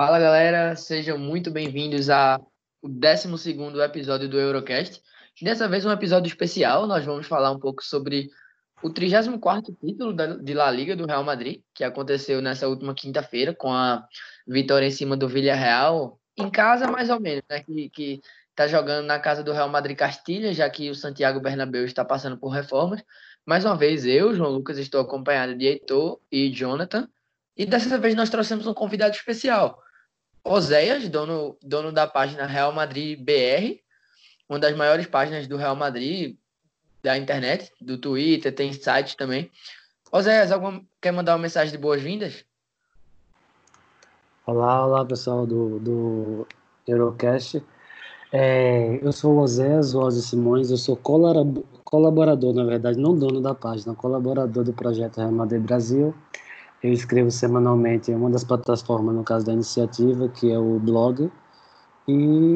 Fala galera, sejam muito bem-vindos ao 12 episódio do Eurocast. Dessa vez, um episódio especial. Nós vamos falar um pouco sobre o 34 título de La Liga do Real Madrid, que aconteceu nessa última quinta-feira, com a vitória em cima do Villarreal, em casa mais ou menos, né? Que, que tá jogando na casa do Real Madrid Castilha, já que o Santiago Bernabéu está passando por reformas. Mais uma vez, eu, João Lucas, estou acompanhado de Heitor e Jonathan. E dessa vez nós trouxemos um convidado especial. Oséias, dono, dono da página Real Madrid BR, uma das maiores páginas do Real Madrid da internet, do Twitter, tem site também. Oséias, alguma, quer mandar uma mensagem de boas-vindas? Olá, olá pessoal do, do Eurocast. É, eu sou o Oséias Rosa Simões, eu sou colaborador, na verdade, não dono da página, colaborador do projeto Real Madrid Brasil. Eu escrevo semanalmente em uma das plataformas, no caso da iniciativa, que é o blog. E,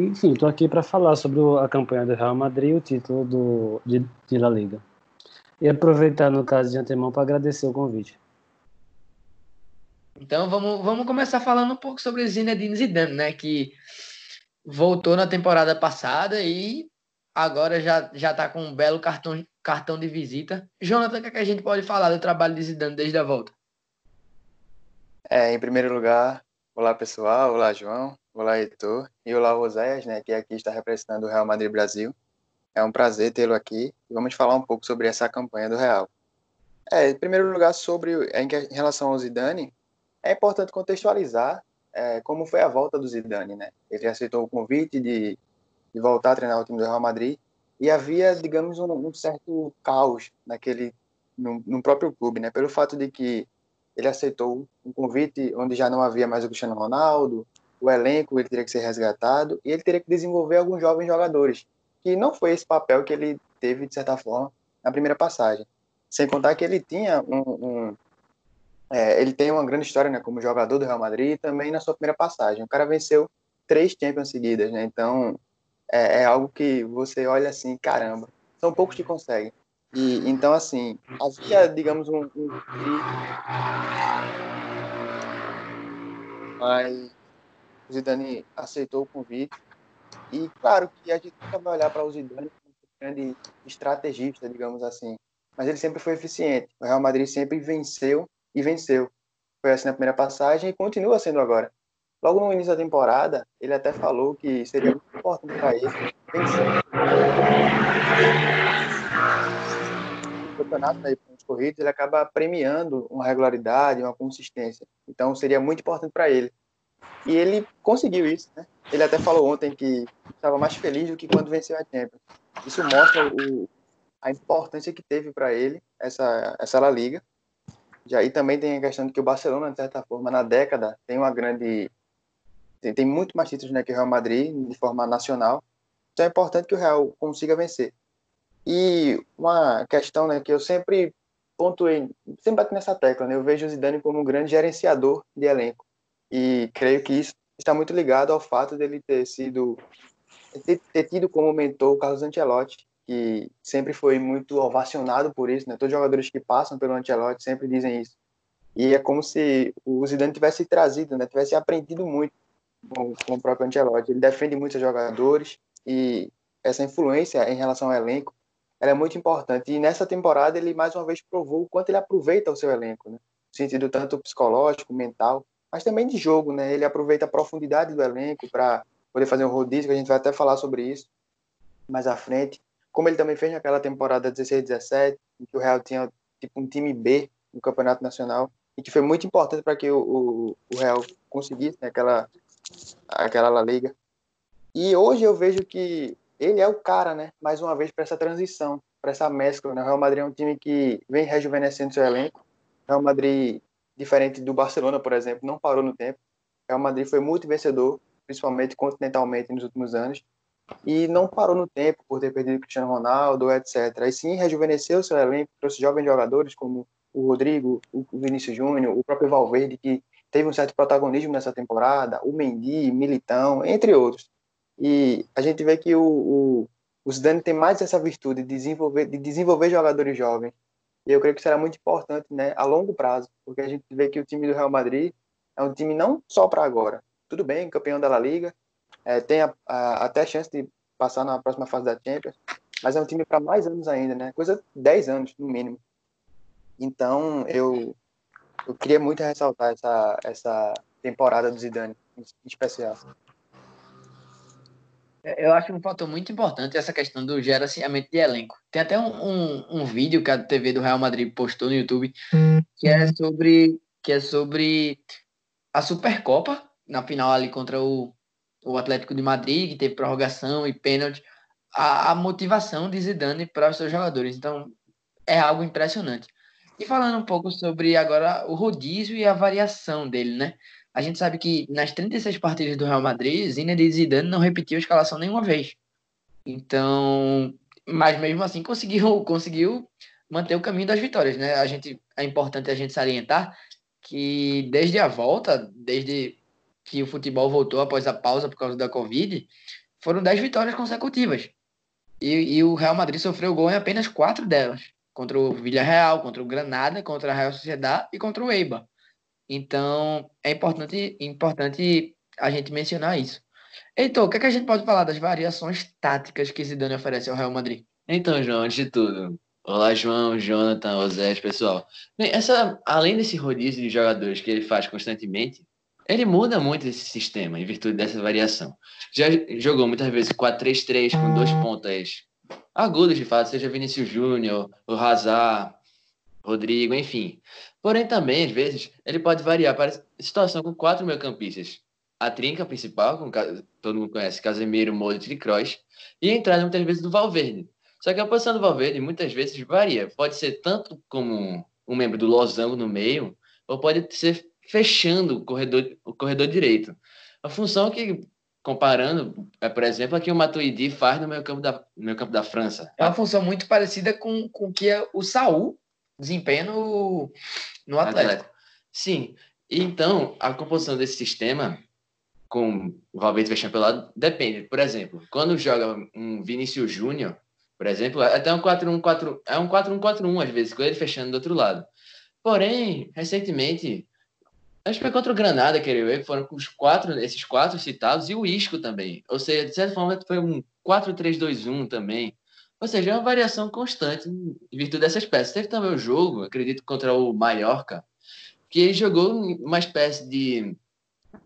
enfim, estou aqui para falar sobre a campanha do Real Madrid e o título do, de, de La Liga. E aproveitar, no caso de antemão, para agradecer o convite. Então vamos, vamos começar falando um pouco sobre Zinedine Zidane, né? Que voltou na temporada passada e agora já já está com um belo cartão, cartão de visita. Jonathan, o que, é que a gente pode falar do trabalho de Zidane desde a volta? É, em primeiro lugar, olá pessoal, olá João, olá Heitor e olá Roséias, né, que aqui está representando o Real Madrid Brasil. É um prazer tê-lo aqui e vamos falar um pouco sobre essa campanha do Real. É, em primeiro lugar, sobre em relação ao Zidane, é importante contextualizar é, como foi a volta do Zidane, né? Ele aceitou o convite de, de voltar a treinar o time do Real Madrid e havia, digamos, um, um certo caos naquele no, no próprio clube, né? Pelo fato de que ele aceitou um convite onde já não havia mais o Cristiano Ronaldo, o elenco ele teria que ser resgatado e ele teria que desenvolver alguns jovens jogadores, que não foi esse papel que ele teve, de certa forma, na primeira passagem. Sem contar que ele tinha um, um é, ele tem uma grande história né, como jogador do Real Madrid e também na sua primeira passagem. O cara venceu três Champions seguidas, né? Então é, é algo que você olha assim, caramba, são poucos que conseguem. E, então, assim, havia, digamos, um, um... Mas o Zidane aceitou o convite. E, claro, que a gente nunca vai olhar para o Zidane como um grande estrategista, digamos assim. Mas ele sempre foi eficiente. O Real Madrid sempre venceu e venceu. Foi assim na primeira passagem e continua sendo agora. Logo no início da temporada, ele até falou que seria muito importante para ele vencer campeonato né, pontos corridos, ele acaba premiando uma regularidade, uma consistência. Então seria muito importante para ele. E ele conseguiu isso, né? Ele até falou ontem que estava mais feliz do que quando venceu a Champions. Isso mostra o, a importância que teve para ele essa essa La Liga. E também tem a questão de que o Barcelona, de certa forma, na década tem uma grande tem, tem muito mais títulos né, que o Real Madrid de forma nacional. Então é importante que o Real consiga vencer. E uma questão né, que eu sempre pontuei, sempre bati nessa tecla, né? Eu vejo o Zidane como um grande gerenciador de elenco. E creio que isso está muito ligado ao fato dele ter sido ter, ter tido como mentor o Carlos Ancelotti, que sempre foi muito ovacionado por isso, né? Todos os jogadores que passam pelo Ancelotti sempre dizem isso. E é como se o Zidane tivesse trazido, né? Tivesse aprendido muito com, com o próprio Ancelotti. Ele defende muitos jogadores e essa influência em relação ao elenco ela é muito importante. E nessa temporada ele mais uma vez provou o quanto ele aproveita o seu elenco, né? No sentido tanto psicológico, mental, mas também de jogo, né? Ele aproveita a profundidade do elenco para poder fazer um rodízio, que a gente vai até falar sobre isso mais à frente. Como ele também fez naquela temporada 16-17, em que o Real tinha tipo um time B no Campeonato Nacional, e que foi muito importante para que o, o, o, Real conseguisse né, aquela, aquela La Liga. E hoje eu vejo que ele é o cara, né? Mais uma vez, para essa transição, para essa mescla. Né? O Real Madrid é um time que vem rejuvenescendo seu elenco. O Real Madrid, diferente do Barcelona, por exemplo, não parou no tempo. O Real Madrid foi muito vencedor, principalmente continentalmente nos últimos anos, e não parou no tempo por ter perdido Cristiano Ronaldo, etc. E sim rejuvenesceu seu elenco, trouxe jovens jogadores como o Rodrigo, o Vinícius Júnior, o próprio Valverde, que teve um certo protagonismo nessa temporada, o Mendy, Militão, entre outros. E a gente vê que o, o, o Zidane tem mais essa virtude de desenvolver, de desenvolver jogadores jovens. E eu creio que será muito importante né, a longo prazo, porque a gente vê que o time do Real Madrid é um time não só para agora, tudo bem, campeão da La Liga, é, tem a, a, até chance de passar na próxima fase da Champions, mas é um time para mais anos ainda, né? Coisa 10 anos, no mínimo. Então, eu, eu queria muito ressaltar essa, essa temporada do Zidane, em especial. Eu acho um fator muito importante essa questão do gerenciamento de elenco. Tem até um, um, um, vídeo que a TV do Real Madrid postou no YouTube que é sobre que é sobre a Supercopa na final ali contra o, o Atlético de Madrid, que teve prorrogação e pênalti, a, a motivação de Zidane para os seus jogadores. Então, é algo impressionante. E falando um pouco sobre agora o rodízio e a variação dele, né? A gente sabe que nas 36 partidas do Real Madrid, Zinedine Zidane não repetiu a escalação nenhuma vez. Então, mas mesmo assim conseguiu, conseguiu manter o caminho das vitórias, né? A gente é importante a gente salientar que desde a volta, desde que o futebol voltou após a pausa por causa da Covid, foram 10 vitórias consecutivas. E, e o Real Madrid sofreu gol em apenas quatro delas. Contra o Villarreal, contra o Granada, contra a Real Sociedade e contra o Eibar. Então, é importante, importante a gente mencionar isso. Heitor, o que, é que a gente pode falar das variações táticas que Zidane oferece ao Real Madrid? Então, João, antes de tudo, olá, João, Jonathan, Osés, pessoal. Bem, essa, além desse rodízio de jogadores que ele faz constantemente, ele muda muito esse sistema em virtude dessa variação. Já jogou muitas vezes 4-3-3 com dois pontas agudos, de fato, seja Vinícius Júnior, o Hazard, Rodrigo, enfim. Porém, também, às vezes, ele pode variar para situação com quatro meio-campistas. A trinca principal, com todo mundo conhece, Casemiro, Modric e Kroos, e a entrada muitas vezes do Valverde. Só que a posição do Valverde muitas vezes varia. Pode ser tanto como um membro do losango no meio, ou pode ser fechando o corredor, o corredor direito. A função que, comparando, é, por exemplo, a que o Matuidi faz no meio campo da, no meio campo da França. É uma função muito parecida com o que o Saul desempenha no, no Atlético. Atlético. Sim. Então, a composição desse sistema, com o Valverde fechando pelo lado, depende. Por exemplo, quando joga um Vinícius Júnior, por exemplo, é até um 4-1-4, é um 4-1-4-1 às vezes, com ele fechando do outro lado. Porém, recentemente, acho que foi contra o Granada, queria ver, foram os quatro, esses quatro citados e o Isco também. Ou seja, de certa forma, foi um 4-3-2-1 também. Ou seja, é uma variação constante em virtude dessas peças. Teve também o jogo, acredito, contra o Mallorca, que ele jogou uma espécie de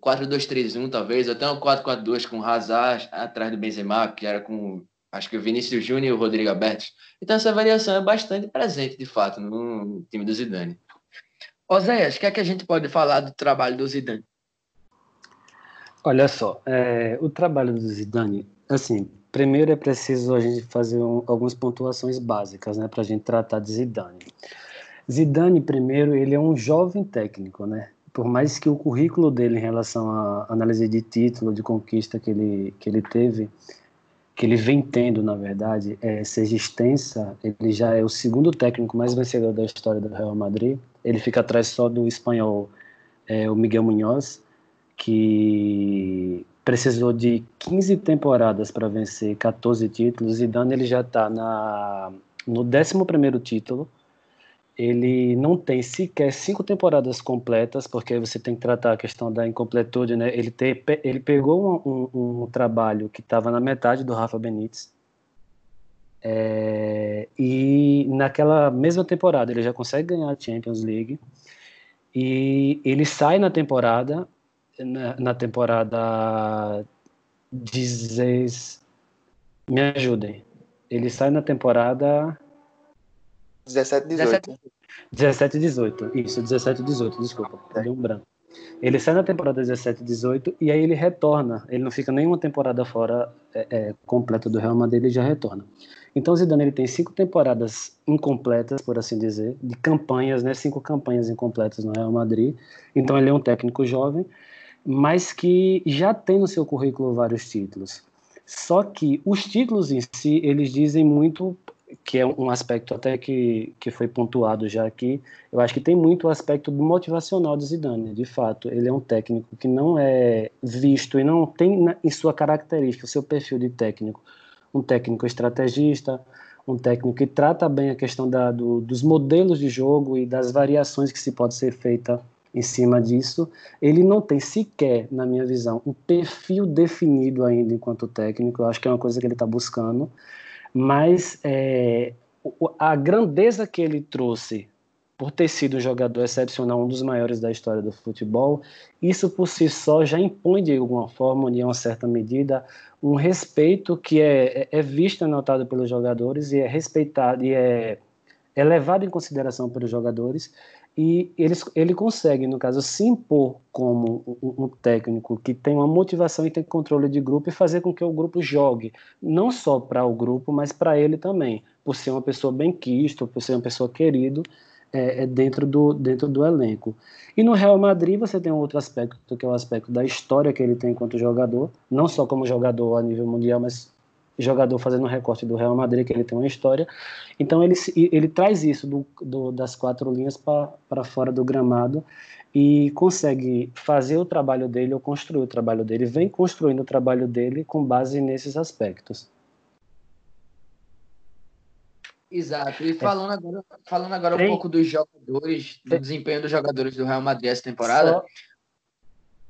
4-2-3-1, talvez, até um 4-4-2 com Hazard atrás do Benzema, que era com, acho que o Vinícius Júnior e o Rodrigo Alberto. Então essa variação é bastante presente, de fato, no time do Zidane. Oséias, o que é que a gente pode falar do trabalho do Zidane? Olha só, é, o trabalho do Zidane, assim, primeiro é preciso a gente fazer um, algumas pontuações básicas, né, para a gente tratar de Zidane. Zidane, primeiro, ele é um jovem técnico, né? Por mais que o currículo dele em relação à análise de título, de conquista que ele, que ele teve, que ele vem tendo, na verdade, é, seja extensa, ele já é o segundo técnico mais vencedor da história do Real Madrid. Ele fica atrás só do espanhol, é, o Miguel Munhoz, que precisou de 15 temporadas para vencer 14 títulos. Zidane ele já está no 11 título. Ele não tem sequer cinco temporadas completas, porque você tem que tratar a questão da incompletude. Né? Ele, te, ele pegou um, um, um trabalho que estava na metade do Rafa Benítez. É, e naquela mesma temporada ele já consegue ganhar a Champions League. E ele sai na temporada na, na temporada 16. Me ajudem. Ele sai na temporada 17 e 18. 17 e 18. Isso, 17 e 18, desculpa. É. Deu um branco. Ele sai na temporada 17 e 18 e aí ele retorna. Ele não fica nenhuma temporada fora é, é, completa do Real Madrid, ele já retorna. Então Zidane ele tem cinco temporadas incompletas, por assim dizer, de campanhas, né? Cinco campanhas incompletas no Real Madrid. Então ele é um técnico jovem mas que já tem no seu currículo vários títulos. Só que os títulos em si, eles dizem muito, que é um aspecto até que, que foi pontuado já aqui, eu acho que tem muito o aspecto motivacional de Zidane, de fato. Ele é um técnico que não é visto e não tem em sua característica, o seu perfil de técnico, um técnico estrategista, um técnico que trata bem a questão da, do, dos modelos de jogo e das variações que se pode ser feita em cima disso. Ele não tem sequer, na minha visão, um perfil definido ainda enquanto técnico. Eu acho que é uma coisa que ele está buscando. Mas é, a grandeza que ele trouxe por ter sido um jogador excepcional, um dos maiores da história do futebol, isso por si só já impõe de alguma forma, de uma certa medida, um respeito que é, é, é visto e notado pelos jogadores e é respeitado e é, é levado em consideração pelos jogadores e eles, ele consegue, no caso, se impor como um, um, técnico que tem uma motivação e tem controle de grupo e fazer com que o grupo jogue, não só para o grupo, mas para ele também, por ser uma pessoa bem quista, por ser uma pessoa querido é, é, dentro, do, dentro do elenco. E no Real Madrid você tem um outro aspecto, que é o aspecto da história que ele tem enquanto jogador, não só como jogador a nível mundial, mas jogador fazendo um recorte do Real Madrid, que ele tem uma história. Então ele, ele traz isso do, do, das quatro linhas para fora do gramado e consegue fazer o trabalho dele ou construir o trabalho dele, vem construindo o trabalho dele com base nesses aspectos. Exato. E é. falando agora, falando agora um pouco dos jogadores, do desempenho dos jogadores do Real Madrid essa temporada. Só...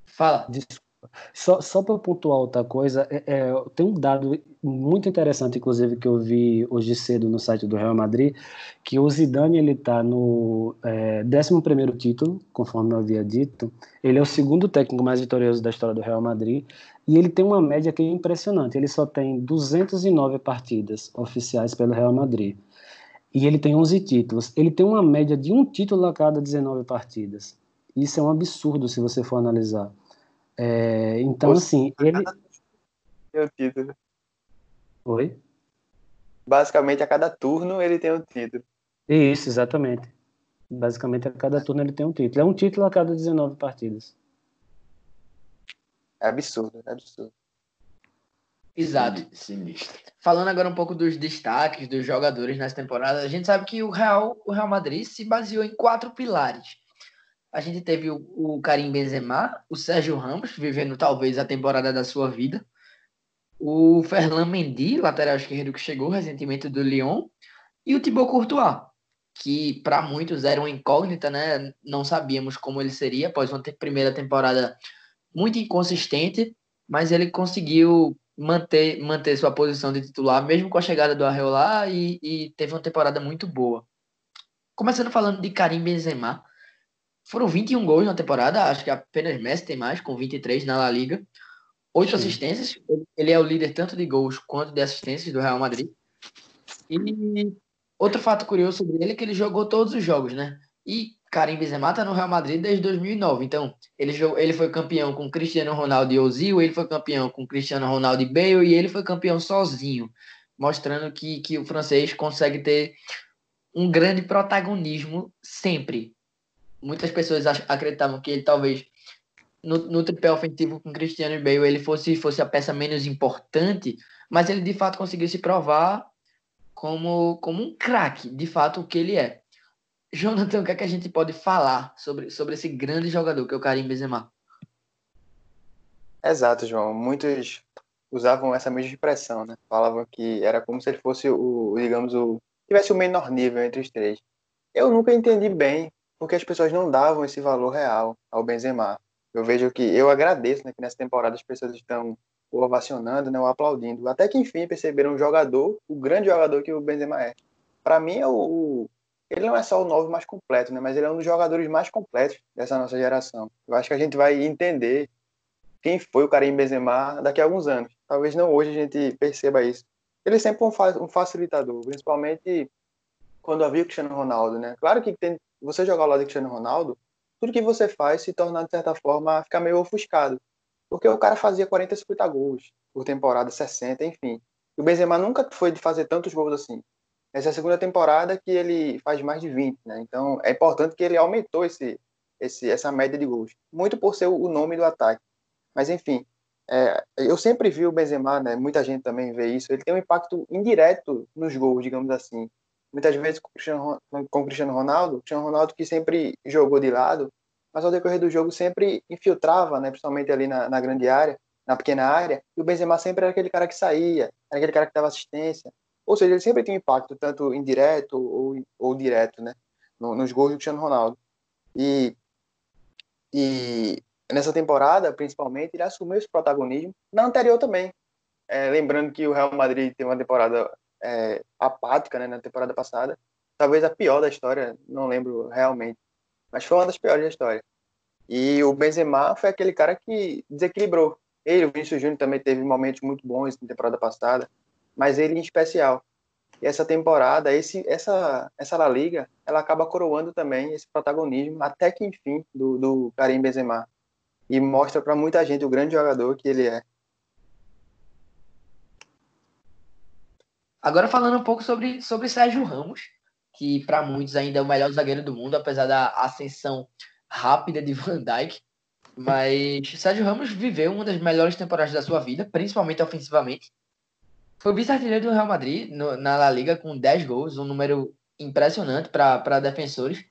Fala. Desculpa. Só, só para pontuar outra coisa, é, é, tem um dado muito interessante, inclusive, que eu vi hoje cedo no site do Real Madrid, que o Zidane ele está no é, 11 título, conforme eu havia dito. Ele é o segundo técnico mais vitorioso da história do Real Madrid e ele tem uma média que é impressionante. Ele só tem 209 partidas oficiais pelo Real Madrid e ele tem 11 títulos. Ele tem uma média de um título a cada 19 partidas. Isso é um absurdo se você for analisar. É, então, assim, ele. Tem um título. Oi? Basicamente, a cada turno ele tem um título. Isso, exatamente. Basicamente, a cada turno ele tem um título. É um título a cada 19 partidas. É absurdo, é absurdo. Exato. Sinistro. Falando agora um pouco dos destaques dos jogadores nessa temporada, a gente sabe que o Real, o Real Madrid se baseou em quatro pilares a gente teve o, o Karim Benzema, o Sérgio Ramos, vivendo talvez a temporada da sua vida, o Ferland Mendy, lateral esquerdo que chegou recentemente do Lyon, e o Thibaut Courtois, que para muitos era uma incógnita, né? Não sabíamos como ele seria após uma primeira temporada muito inconsistente, mas ele conseguiu manter, manter sua posição de titular, mesmo com a chegada do Arreola, e, e teve uma temporada muito boa. Começando falando de Karim Benzema, foram 21 gols na temporada, acho que apenas Messi tem mais, com 23 na La Liga. Oito assistências, ele é o líder tanto de gols quanto de assistências do Real Madrid. E outro fato curioso sobre ele é que ele jogou todos os jogos, né? E Karim Benzema tá no Real Madrid desde 2009. Então, ele, jogou, ele foi campeão com Cristiano Ronaldo e Ozil, ele foi campeão com Cristiano Ronaldo e Bale e ele foi campeão sozinho, mostrando que, que o francês consegue ter um grande protagonismo sempre muitas pessoas acreditavam que ele talvez no, no tripé ofensivo com Cristiano e Bale ele fosse, fosse a peça menos importante, mas ele de fato conseguiu se provar como, como um craque, de fato o que ele é. Jonathan, o que, é que a gente pode falar sobre, sobre esse grande jogador que é o Karim Benzema? Exato, João. Muitos usavam essa mesma expressão, né? Falavam que era como se ele fosse o, digamos, o tivesse o menor nível entre os três. Eu nunca entendi bem porque as pessoas não davam esse valor real ao Benzema. Eu vejo que eu agradeço né, que nessa temporada as pessoas estão ovacionando, né, o aplaudindo, até que enfim perceberam o jogador, o grande jogador que o Benzema é. Para mim é o, o, ele não é só o novo mais completo, né, mas ele é um dos jogadores mais completos dessa nossa geração. Eu acho que a gente vai entender quem foi o Karim Benzema daqui a alguns anos. Talvez não hoje a gente perceba isso. Ele é sempre um facilitador, principalmente quando havia o Cristiano Ronaldo, né? Claro que tem, você jogar ao lado do Cristiano Ronaldo, tudo que você faz se torna, de certa forma, ficar meio ofuscado. Porque o cara fazia 40, 50 gols por temporada, 60, enfim. E o Benzema nunca foi de fazer tantos gols assim. Essa é a segunda temporada que ele faz mais de 20, né? Então é importante que ele aumentou esse, esse, essa média de gols. Muito por ser o nome do ataque. Mas enfim, é, eu sempre vi o Benzema, né? Muita gente também vê isso. Ele tem um impacto indireto nos gols, digamos assim muitas vezes com o Cristiano, com o Cristiano Ronaldo, o Cristiano Ronaldo que sempre jogou de lado, mas ao decorrer do jogo sempre infiltrava, né, principalmente ali na, na grande área, na pequena área, e o Benzema sempre era aquele cara que saía, era aquele cara que dava assistência, ou seja, ele sempre tinha um impacto, tanto indireto ou, ou direto, né, nos gols do Cristiano Ronaldo. E E nessa temporada, principalmente, ele assumiu esse protagonismo. Na anterior também. É, lembrando que o Real Madrid teve uma temporada é, apática né, na temporada passada. Talvez a pior da história, não lembro realmente. Mas foi uma das piores da história. E o Benzema foi aquele cara que desequilibrou. Ele, o Vinícius Júnior também teve momentos muito bons na temporada passada, mas ele em especial. E essa temporada, esse, essa, essa La Liga, ela acaba coroando também esse protagonismo, até que enfim, do, do Karim Benzema. E mostra para muita gente o grande jogador que ele é. Agora falando um pouco sobre, sobre Sérgio Ramos, que para muitos ainda é o melhor zagueiro do mundo, apesar da ascensão rápida de Van Dijk. Mas Sérgio Ramos viveu uma das melhores temporadas da sua vida, principalmente ofensivamente. Foi vice-artilheiro do Real Madrid no, na La Liga com 10 gols, um número impressionante para defensores.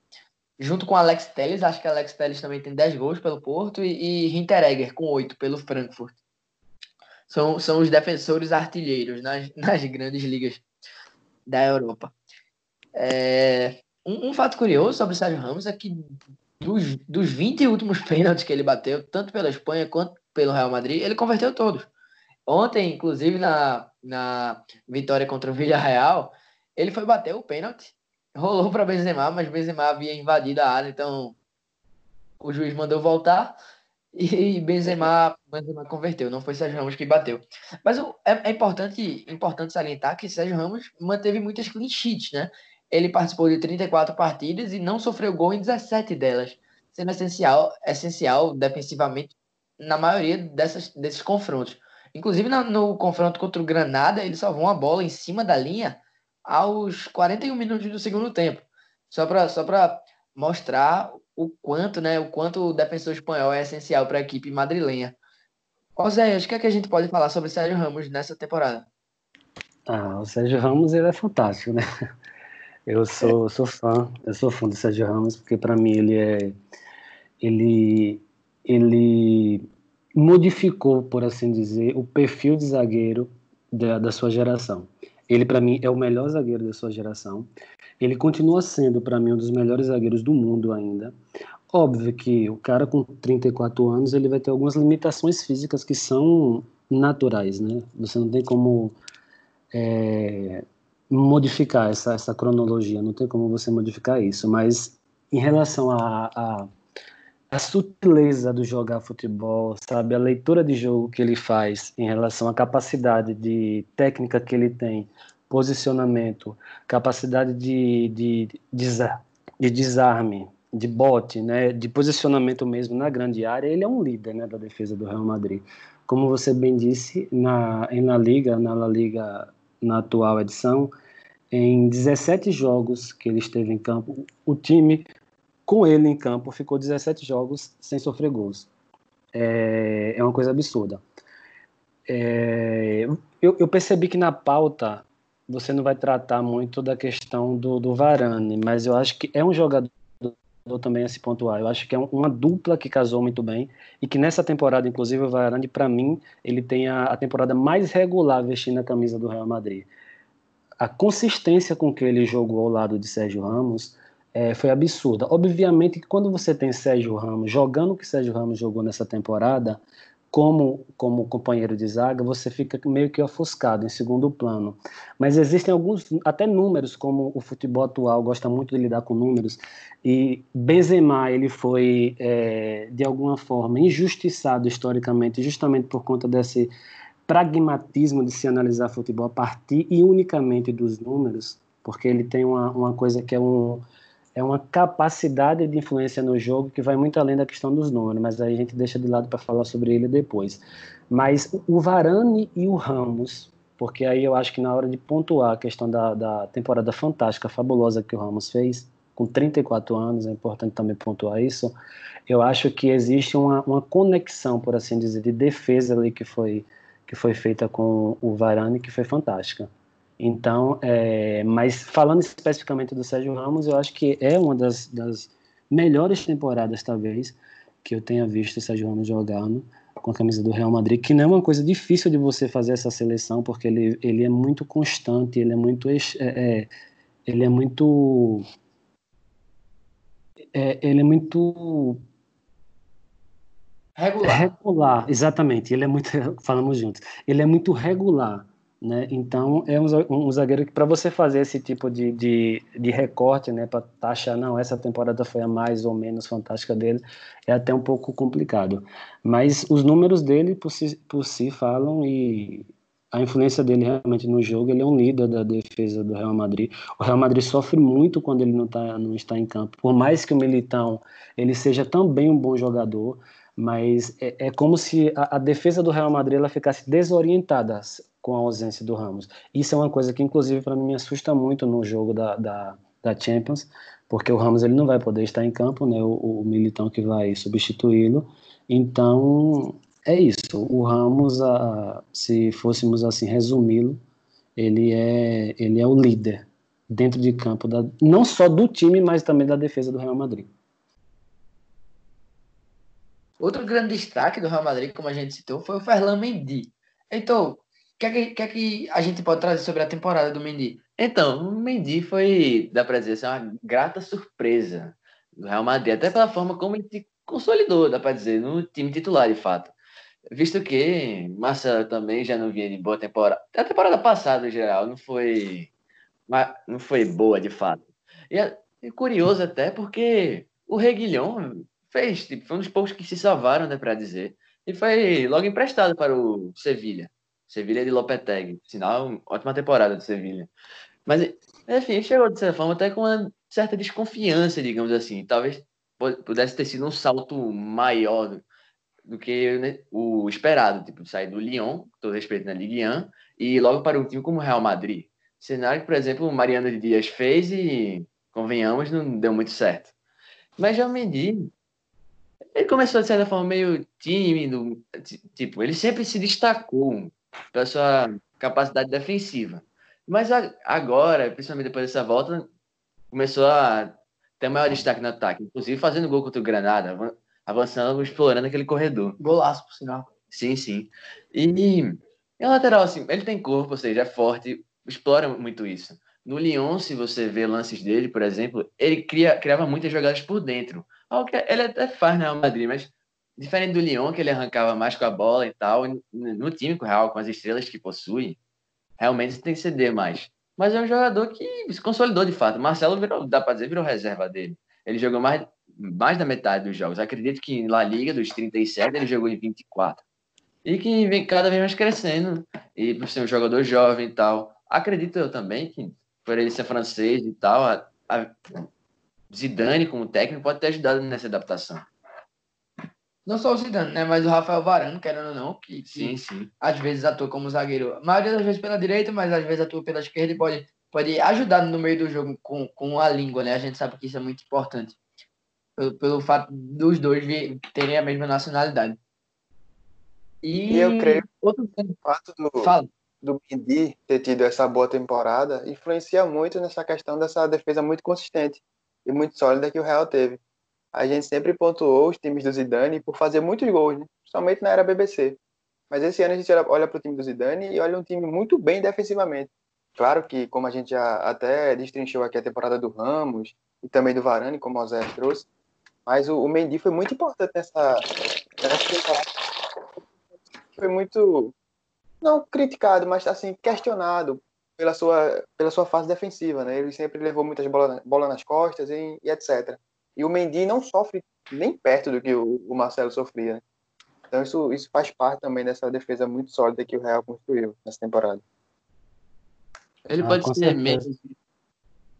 Junto com Alex Telles, acho que Alex Telles também tem 10 gols pelo Porto, e, e Hinteregger com 8 pelo Frankfurt. São, são os defensores artilheiros nas, nas grandes ligas da Europa. É, um, um, fato curioso sobre o Sérgio Ramos é que dos, dos 20 últimos pênaltis que ele bateu, tanto pela Espanha quanto pelo Real Madrid, ele converteu todos. Ontem, inclusive, na, na vitória contra o Villarreal, ele foi bater o pênalti, rolou para Benzema, mas Benzema havia invadido a área, então o juiz mandou voltar e Benzema, Benzema converteu, não foi Sérgio Ramos que bateu. Mas é, é importante, importante salientar que Sérgio Ramos manteve muitas clean sheets, né? Ele participou de 34 partidas e não sofreu gol em 17 delas, sendo essencial, essencial defensivamente na maioria dessas, desses confrontos. Inclusive no, no confronto contra o Granada, ele salvou uma bola em cima da linha aos 41 minutos do segundo tempo. Só para só mostrar o quanto, né, o quanto o defensor espanhol é essencial para a equipe madrilenha. Oséias, o que, é que a gente pode falar sobre Sérgio Ramos nessa temporada? Ah, o Sérgio Ramos ele é fantástico, né? Eu sou, sou fã, eu sou fã do Sérgio Ramos, porque para mim ele é. Ele, ele modificou, por assim dizer, o perfil de zagueiro da, da sua geração. Ele, para mim, é o melhor zagueiro da sua geração. Ele continua sendo, para mim, um dos melhores zagueiros do mundo ainda. Óbvio que o cara com 34 anos ele vai ter algumas limitações físicas que são naturais, né? Você não tem como é, modificar essa, essa cronologia, não tem como você modificar isso, mas em relação a, a, a, sutileza do jogar futebol, sabe, a leitura de jogo que ele faz em relação à capacidade de técnica que ele tem, posicionamento, capacidade de, de, de, de desarme, de bote, né, de posicionamento mesmo na grande área, ele é um líder né, da defesa do Real Madrid. Como você bem disse, na, na Liga, na La Liga na atual edição, em 17 jogos que ele esteve em campo, o time com ele em campo ficou 17 jogos sem sofrer gols. É, é uma coisa absurda. É, eu, eu, percebi que na pauta você não vai tratar muito da questão do, do Varane, mas eu acho que é um jogador também a se pontuar. Eu acho que é uma dupla que casou muito bem e que nessa temporada, inclusive, o Varane, para mim, ele tem a, a, temporada mais regular vestindo a camisa do Real Madrid. A consistência com que ele jogou ao lado de Sérgio Ramos é, foi absurda. Obviamente que quando você tem Sérgio Ramos jogando o que Sérgio Ramos jogou nessa temporada, como, como companheiro de zaga, você fica meio que ofuscado em segundo plano. Mas existem alguns, até números, como o futebol atual gosta muito de lidar com números, e Benzema, ele foi, é, de alguma forma, injustiçado historicamente, justamente por conta desse pragmatismo de se analisar futebol a partir e unicamente dos números, porque ele tem uma, uma coisa que é um é uma capacidade de influência no jogo que vai muito além da questão dos números, mas aí a gente deixa de lado para falar sobre ele depois. Mas o Varane e o Ramos, porque aí eu acho que na hora de pontuar a questão da, da temporada fantástica, fabulosa que o Ramos fez, com 34 anos, é importante também pontuar isso, eu acho que existe uma, uma conexão, por assim dizer, de defesa ali que foi, que foi feita com o Varane, que foi fantástica. Então, é, mas falando especificamente do Sérgio Ramos, eu acho que é uma das, das melhores temporadas, talvez, que eu tenha visto o Sérgio Ramos jogando com a camisa do Real Madrid, que não é uma coisa difícil de você fazer essa seleção, porque ele, ele é muito constante, ele é muito. É, é, ele é muito. É, ele é muito Regular. Regular, exatamente. Ele é muito, falamos juntos, ele é muito regular. Né? Então, é um, zagueiro que, para você fazer esse tipo de, de, de recorte, né, para taxar, não, essa temporada foi a mais ou menos fantástica dele, é até um pouco complicado. Mas os números dele por si, por si falam e a influência dele realmente no jogo, ele é um líder da defesa do Real Madrid. O Real Madrid sofre muito quando ele não, tá, não está em campo. Por mais que o Militão ele seja também um bom jogador, mas é, é como se a, a, defesa do Real Madrid ela ficasse desorientada com a ausência do Ramos. Isso é uma coisa que, inclusive, para mim me assusta muito no jogo da, da, da, Champions, porque o Ramos ele não vai poder estar em campo, né? O, o Militão que vai substituí-lo. Então, é isso. O Ramos, a, se fôssemos assim resumi-lo, ele é, ele é o líder dentro de campo, da, não só do time, mas também da defesa do Real Madrid. Outro grande destaque do Real Madrid, como a gente citou, foi o Ferland Mendy. Então, que, é que, que, é que a gente pode trazer sobre a temporada do Mendy? Então, o Mendy foi, dá para dizer, assim, uma grata surpresa do Real Madrid, até pela forma como ele se consolidou, dá para dizer, no time titular, de fato. Visto que Marcelo também já não vinha de boa temporada. A temporada passada, em geral, não foi, não foi boa, de fato. E é curioso até porque o Reguilhão fez, tipo, foi um dos poucos que se salvaram, né, para dizer. E foi logo emprestado para o Sevilha. Sevilha de Lopetegui. Sinal, ótima temporada do Sevilha. Mas, enfim, chegou de certa forma até com uma certa desconfiança, digamos assim. Talvez pudesse ter sido um salto maior do, do que né, o esperado, tipo, sair do Lyon, todo respeito na Ligue 1, e logo para um time como o Real Madrid. Cenário que, por exemplo, o Mariano Dias fez e, convenhamos, não deu muito certo. Mas já Mendy, ele começou, de certa forma, meio tímido. Tipo, ele sempre se destacou pela sua capacidade defensiva. Mas agora, principalmente depois dessa volta, começou a ter maior destaque no ataque. Inclusive fazendo gol contra o Granada, avançando, explorando aquele corredor. Golaço, por sinal. Sim, sim. E, a lateral, assim, ele tem corpo, ou seja, é forte, explora muito isso. No Lyon, se você vê lances dele, por exemplo, ele cria, criava muitas jogadas por dentro. Ele até faz no Real Madrid, mas diferente do Lyon, que ele arrancava mais com a bola e tal, no time com o Real, com as estrelas que possui, realmente tem que ceder mais. Mas é um jogador que se consolidou de fato. Marcelo virou, dá para dizer, virou reserva dele. Ele jogou mais, mais da metade dos jogos. Acredito que La Liga, dos 37, ele jogou em 24. E que vem cada vez mais crescendo. E por ser um jogador jovem e tal. Acredito eu também que, por ele ser francês e tal, a, a Zidane, como técnico, pode ter ajudado nessa adaptação. Não só o Zidane, né? Mas o Rafael Varano, querendo ou não, que, que sim, sim. às vezes atua como zagueiro. A maioria das vezes pela direita, mas às vezes atua pela esquerda e pode, pode ajudar no meio do jogo com, com a língua, né? A gente sabe que isso é muito importante. Pelo, pelo fato dos dois terem a mesma nacionalidade. E, e eu creio que outro fato do, Fala. do Mendy ter tido essa boa temporada influencia muito nessa questão dessa defesa muito consistente e muito sólida que o Real teve. A gente sempre pontuou os times do Zidane por fazer muitos gols, né? principalmente na era BBC. Mas esse ano a gente olha para o time do Zidane e olha um time muito bem defensivamente. Claro que, como a gente já até destrinchou aqui a temporada do Ramos e também do Varane, como o Zé trouxe, mas o, o Mendy foi muito importante nessa, nessa temporada. Foi muito, não criticado, mas assim, questionado pela sua, pela sua fase defensiva, né? Ele sempre levou muitas bolas bola nas costas e, e, etc. E o Mendy não sofre nem perto do que o, o Marcelo sofria. Né? Então isso, isso faz parte também dessa defesa muito sólida que o Real construiu nessa temporada. Ele ah, pode ser certeza. menos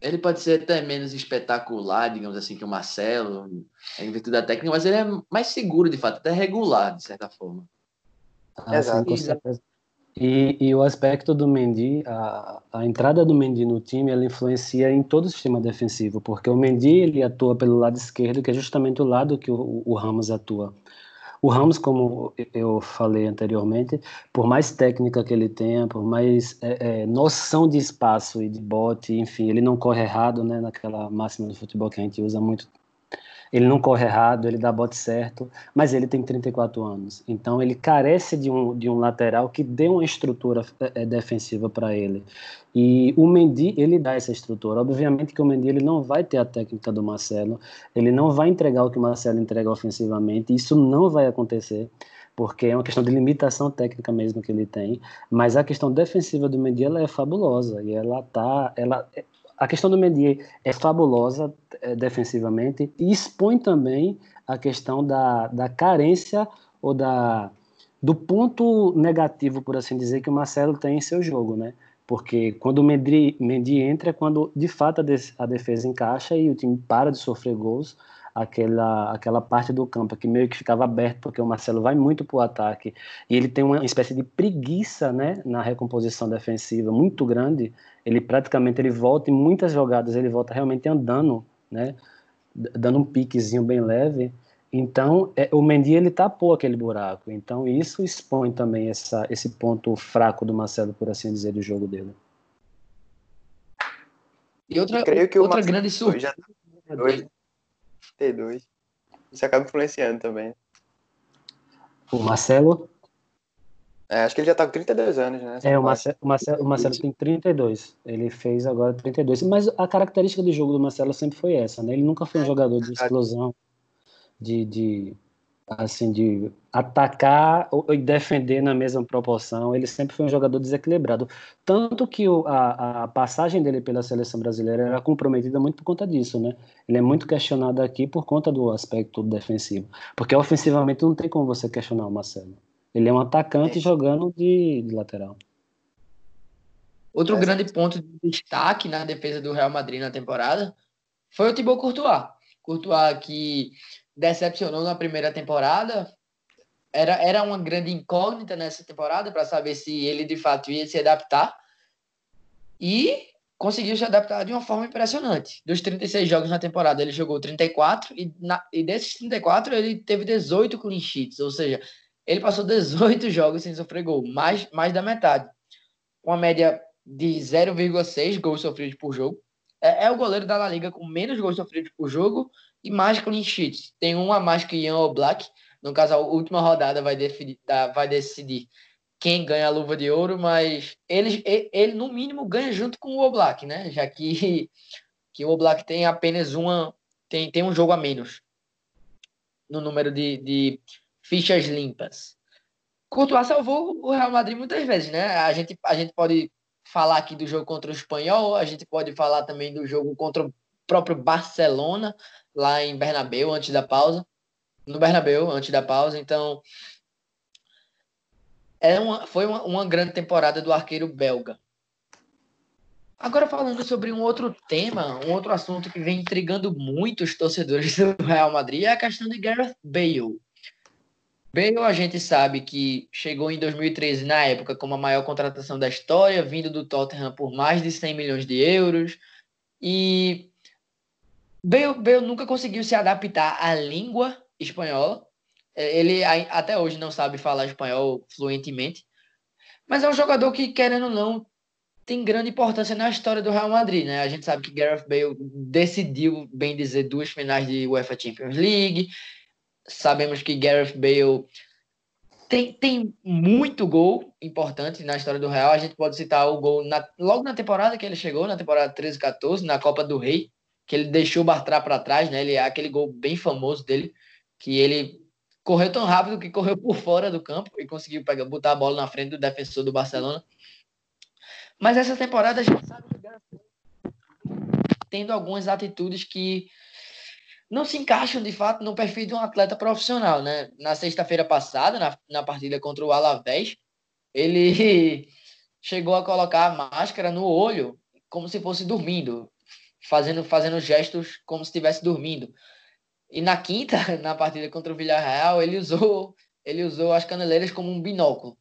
ele pode ser até menos espetacular, digamos assim, que o Marcelo, em virtude da técnica, mas ele é mais seguro, de fato, até regular, de certa forma. Ah, Exato. Sim, com certeza. E, e, o aspecto do Mendy, a, a, entrada do Mendy no time, ela influencia em todo o sistema defensivo, porque o Mendy ele atua pelo lado esquerdo, que é justamente o lado que o, o Ramos atua. O Ramos, como eu falei anteriormente, por mais técnica que ele tenha, por mais é, é, noção de espaço e de bote, enfim, ele não corre errado, né, naquela máxima do futebol que a gente usa muito. Ele não corre errado, ele dá bote certo, mas ele tem 34 anos. Então ele carece de um, de um lateral que dê uma estrutura é, defensiva para ele. E o Mendy, ele dá essa estrutura. Obviamente que o Mendy ele não vai ter a técnica do Marcelo, ele não vai entregar o que o Marcelo entrega ofensivamente, isso não vai acontecer porque é uma questão de limitação técnica mesmo que ele tem, mas a questão defensiva do Mendy ela é fabulosa e ela tá, ela a questão do Mendy é fabulosa é, defensivamente e expõe também a questão da, da carência ou da do ponto negativo, por assim dizer, que o Marcelo tem em seu jogo, né? Porque quando o Mendy, entra é quando de fato a, a defesa encaixa e o time para de sofrer gols aquela, aquela parte do campo que meio que ficava aberto, porque o Marcelo vai muito para o ataque e ele tem uma espécie de preguiça né, na recomposição defensiva muito grande. Ele praticamente ele volta em muitas jogadas, ele volta realmente andando, né, dando um piquezinho bem leve. Então, é, o Mendy ele tapou aquele buraco. Então, isso expõe também essa, esse ponto fraco do Marcelo, por assim dizer, do jogo dele. E outra, Creio que outra grande surpresa. Já... Tá 32. Isso acaba influenciando também. O Marcelo? É, acho que ele já tá com 32 anos, né? É, o Marcelo, o, Marcelo, o Marcelo tem 32. Ele fez agora 32. Mas a característica do jogo do Marcelo sempre foi essa, né? Ele nunca foi um é, jogador de explosão, de, de assim, de atacar e defender na mesma proporção. Ele sempre foi um jogador desequilibrado. Tanto que o, a, a, passagem dele pela seleção brasileira era comprometida muito por conta disso, né? Ele é muito questionado aqui por conta do aspecto defensivo. Porque ofensivamente não tem como você questionar o Marcelo. Ele é um atacante é. jogando de, de, lateral. Outro é. grande ponto de destaque na defesa do Real Madrid na temporada foi o Thibaut Courtois. Courtois que decepcionou na primeira temporada. Era, era uma grande incógnita nessa temporada para saber se ele de fato ia se adaptar. E conseguiu se adaptar de uma forma impressionante. Dos 36 jogos na temporada, ele jogou 34 e, na, e desses 34 ele teve 18 clean sheets, ou seja, ele passou 18 jogos sem sofrer gol, mais, mais da metade. Com a média de 0,6 gols sofridos por jogo. É, é, o goleiro da La Liga com menos gols sofridos por jogo e mais clean sheets. Tem um a mais que Ian Oblak. No caso, a última rodada vai, definir, vai decidir quem ganha a luva de ouro, mas ele, ele, no mínimo ganha junto com o Oblak, né? Já que, que o Oblak tem apenas uma tem, tem um jogo a menos no número de, de fichas limpas. Courtois salvou o Real Madrid muitas vezes, né? A gente, a gente pode falar aqui do jogo contra o Espanhol, a gente pode falar também do jogo contra o próprio Barcelona, lá em Bernabeu, antes da pausa. No Bernabeu, antes da pausa. Então, é uma, foi uma, uma grande temporada do arqueiro belga. Agora falando sobre um outro tema, um outro assunto que vem intrigando muito os torcedores do Real Madrid é a questão de Gareth Bale. Bale, a gente sabe que chegou em 2013, na época, como a maior contratação da história, vindo do Tottenham por mais de 100 milhões de euros. E Bale, Bale nunca conseguiu se adaptar à língua espanhola. É, ele até hoje não sabe falar espanhol fluentemente. Mas é um jogador que, querendo ou não, tem grande importância na história do Real Madrid, né? A gente sabe que Gareth Bale decidiu, bem dizer, duas finais de UEFA Champions League. Sabemos que Gareth Bale tem, tem muito gol importante na história do Real. A gente pode citar o gol na, logo na temporada que ele chegou, na temporada 13 14, na Copa do Rei, que ele deixou o Bartra para trás, né? Ele é aquele gol bem famoso dele, que ele correu tão rápido que correu por fora do campo e conseguiu pegar, botar a bola na frente do defensor do Barcelona. Mas essa temporada a gente sabe que tendo algumas atitudes que não se encaixam de fato no perfil de um atleta profissional, né? Na sexta-feira passada, na, na partida contra o Alavés, ele chegou a colocar a máscara no olho como se fosse dormindo fazendo, fazendo gestos como se estivesse dormindo. E na quinta, na partida contra o Villarreal, ele usou, ele usou as caneleiras como um binóculo.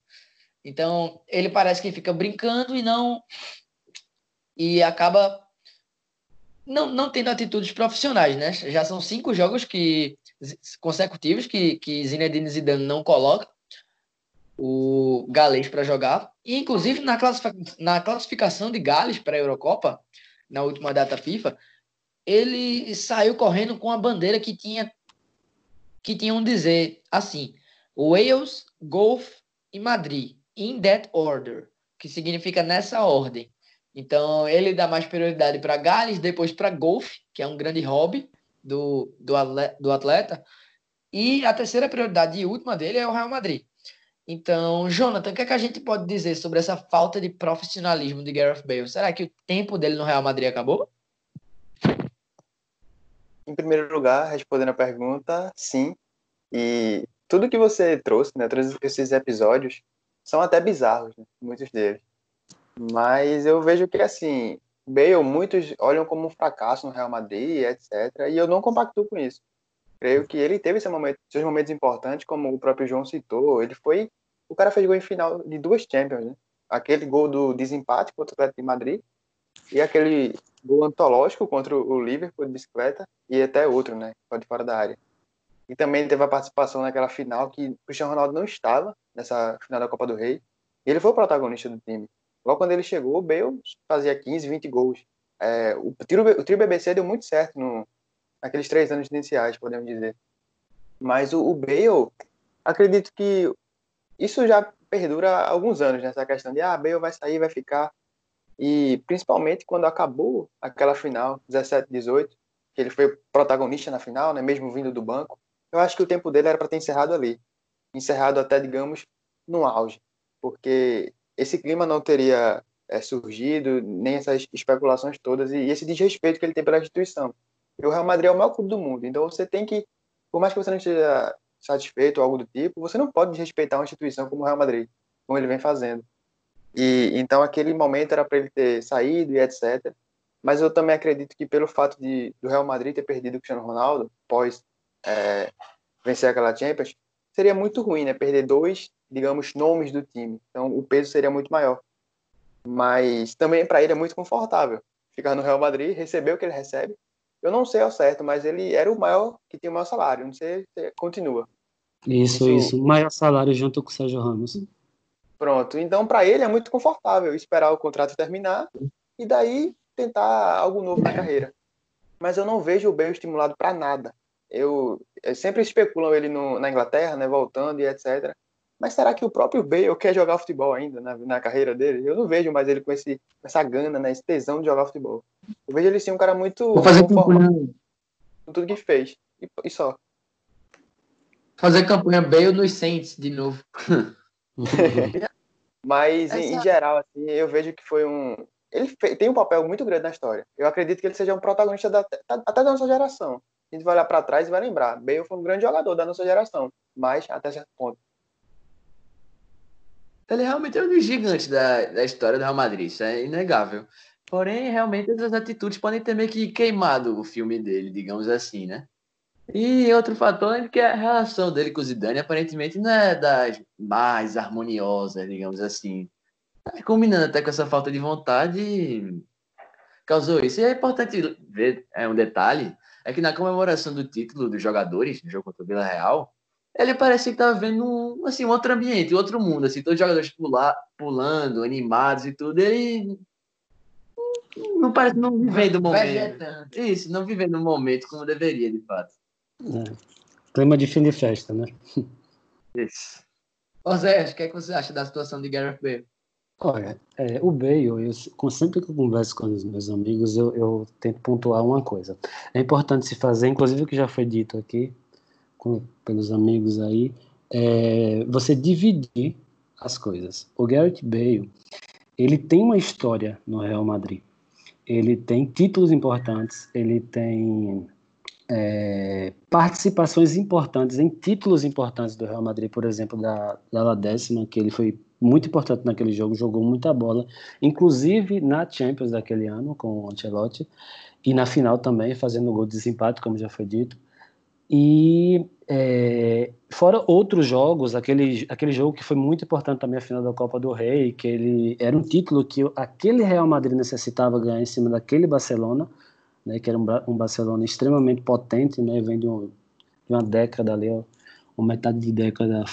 Então, ele parece que fica brincando e não e acaba não, não tendo atitudes profissionais, né? Já são cinco jogos que consecutivos que, que Zinedine Zidane não coloca o Gales para jogar. E, inclusive, na, na classificação de Gales para a Eurocopa, na última data FIFA, ele saiu correndo com a bandeira que tinha que tinham dizer assim: Wales, Golf e Madrid, in that order, que significa nessa ordem. Então, ele dá mais prioridade para Gales, depois para golfe, que é um grande hobby do, do, do atleta, e a terceira prioridade e última dele é o Real Madrid. Então, Jonathan, o que, é que a gente pode dizer sobre essa falta de profissionalismo de Gareth Bale? Será que o tempo dele no Real Madrid acabou? Em primeiro lugar, respondendo a pergunta, sim. E tudo que você trouxe, né, todos esses episódios, são até bizarros, né, muitos deles. Mas eu vejo que, assim, Bale, muitos olham como um fracasso no Real Madrid, etc. E eu não compacto com isso. Creio que ele teve esse momento, seus momentos importantes, como o próprio João citou. Ele foi. O cara fez gol em final de duas Champions, né? Aquele gol do desempate contra o Atlético de Madrid e aquele gol antológico contra o Liverpool de bicicleta e até outro, né? Pode fora da área. E também teve a participação naquela final que o Cristiano Ronaldo não estava nessa final da Copa do Rei. Ele foi o protagonista do time. Logo quando ele chegou, o Bale fazia 15, 20 gols. É, o, trio, o trio BBC deu muito certo no, naqueles três anos iniciais, podemos dizer. Mas o, o Bale, acredito que isso já perdura há alguns anos, nessa né, questão de, ah, Bale vai sair, vai ficar. E principalmente quando acabou aquela final, 17, 18, que ele foi protagonista na final, né, mesmo vindo do banco, eu acho que o tempo dele era para ter encerrado ali. Encerrado até, digamos, no auge. Porque esse clima não teria é, surgido, nem essas especulações todas, e esse desrespeito que ele tem pela instituição. E o Real Madrid é o maior clube do mundo, então você tem que, por mais que você não esteja satisfeito ou algo do tipo, você não pode desrespeitar uma instituição como o Real Madrid, como ele vem fazendo. E então aquele momento era para ele ter saído e etc. Mas eu também acredito que pelo fato de do Real Madrid ter perdido o Cristiano Ronaldo pós é, vencer aquela Champions, seria muito ruim, né? Perder dois digamos, nomes do time. Então o peso seria muito maior. Mas também para ele é muito confortável ficar no Real Madrid, receber o que ele recebe. Eu não sei ao certo, mas ele era o maior que tinha o maior salário. Não sei se continua. Isso, isso. isso. Maior salário junto com o Sérgio Ramos. Pronto. Então, para ele é muito confortável esperar o contrato terminar e daí tentar algo novo na carreira. Mas eu não vejo o Bale estimulado para nada. Eu, eu, sempre especulam ele no, na Inglaterra, né, voltando e etc. Mas será que o próprio Bale quer jogar futebol ainda na, na carreira dele? Eu não vejo mais ele com esse, essa gana, né, esse tesão de jogar futebol. Eu vejo ele sim um cara muito Vou fazer campanha... com tudo que fez. E, e, só. Fazer campanha Bale nos Saints de novo. Mas em, em, geral, assim, eu vejo que foi um. Ele tem um papel muito grande na história. Eu acredito que ele seja um protagonista da, até da nossa geração. A gente vai olhar para trás e vai lembrar. Bale foi um grande jogador da nossa geração, mas até certo ponto. Ele realmente é um dos gigantes da, da história do Real Madrid, isso é inegável. Porém, realmente, essas atitudes podem ter meio que queimado o filme dele, digamos assim, né? E outro fator é que a relação dele com o Zidane aparentemente não é das mais harmoniosas, digamos assim. Combinando até com essa falta de vontade, causou isso. E é importante ver, é um detalhe, é que na comemoração do título dos jogadores, no jogo contra o Vila Real, ele parecia que tava vendo um, assim, um outro ambiente, outro mundo, assim, todos os jogadores pular, pulando, animados e tudo, ele não parece não vivendo o momento. Isso, não vivendo o momento como deveria, de fato. É. Clima de fim de festa, né? Isso. Ô Zé, o que, é que você acha da situação de Gareth Bale? Olha, é, o Bale, eu, sempre que eu converso com os meus amigos, eu, eu tento pontuar uma coisa. É importante se fazer, inclusive o que já foi dito aqui, pelos amigos aí, é você dividir as coisas. O Gareth Bale, ele tem uma história no Real Madrid. Ele tem títulos importantes, ele tem é, participações importantes em títulos importantes do Real Madrid, por exemplo, da, da décima, que ele foi muito importante naquele jogo, jogou muita bola, inclusive na Champions daquele ano com o Ancelotti, e na final também, fazendo gol de desempate, como já foi dito. E é, fora outros jogos, aquele, aquele jogo que foi muito importante também a final da Copa do Rei, que ele era um título que aquele Real Madrid necessitava ganhar em cima daquele Barcelona, né, que era um, um Barcelona extremamente potente, né, vem de, um, de uma década ali, ó, uma metade de década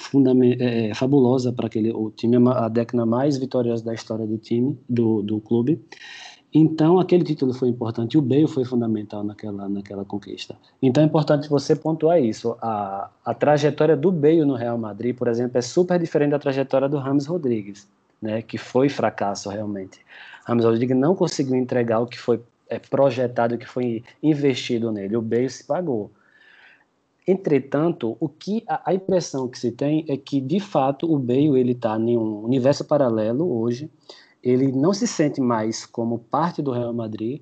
é, é, fabulosa para aquele o time, a década mais vitoriosa da história do time, do, do clube. Então, aquele título foi importante, o Bale foi fundamental naquela, naquela conquista. Então, é importante você pontuar isso. A, a trajetória do Bale no Real Madrid, por exemplo, é super diferente da trajetória do Rames Rodrigues, né, que foi fracasso realmente. Rames Rodrigues não conseguiu entregar o que foi é, projetado, o que foi investido nele. O Bale se pagou. Entretanto, o que a, a impressão que se tem é que, de fato, o Bale está em um universo paralelo hoje, ele não se sente mais como parte do Real Madrid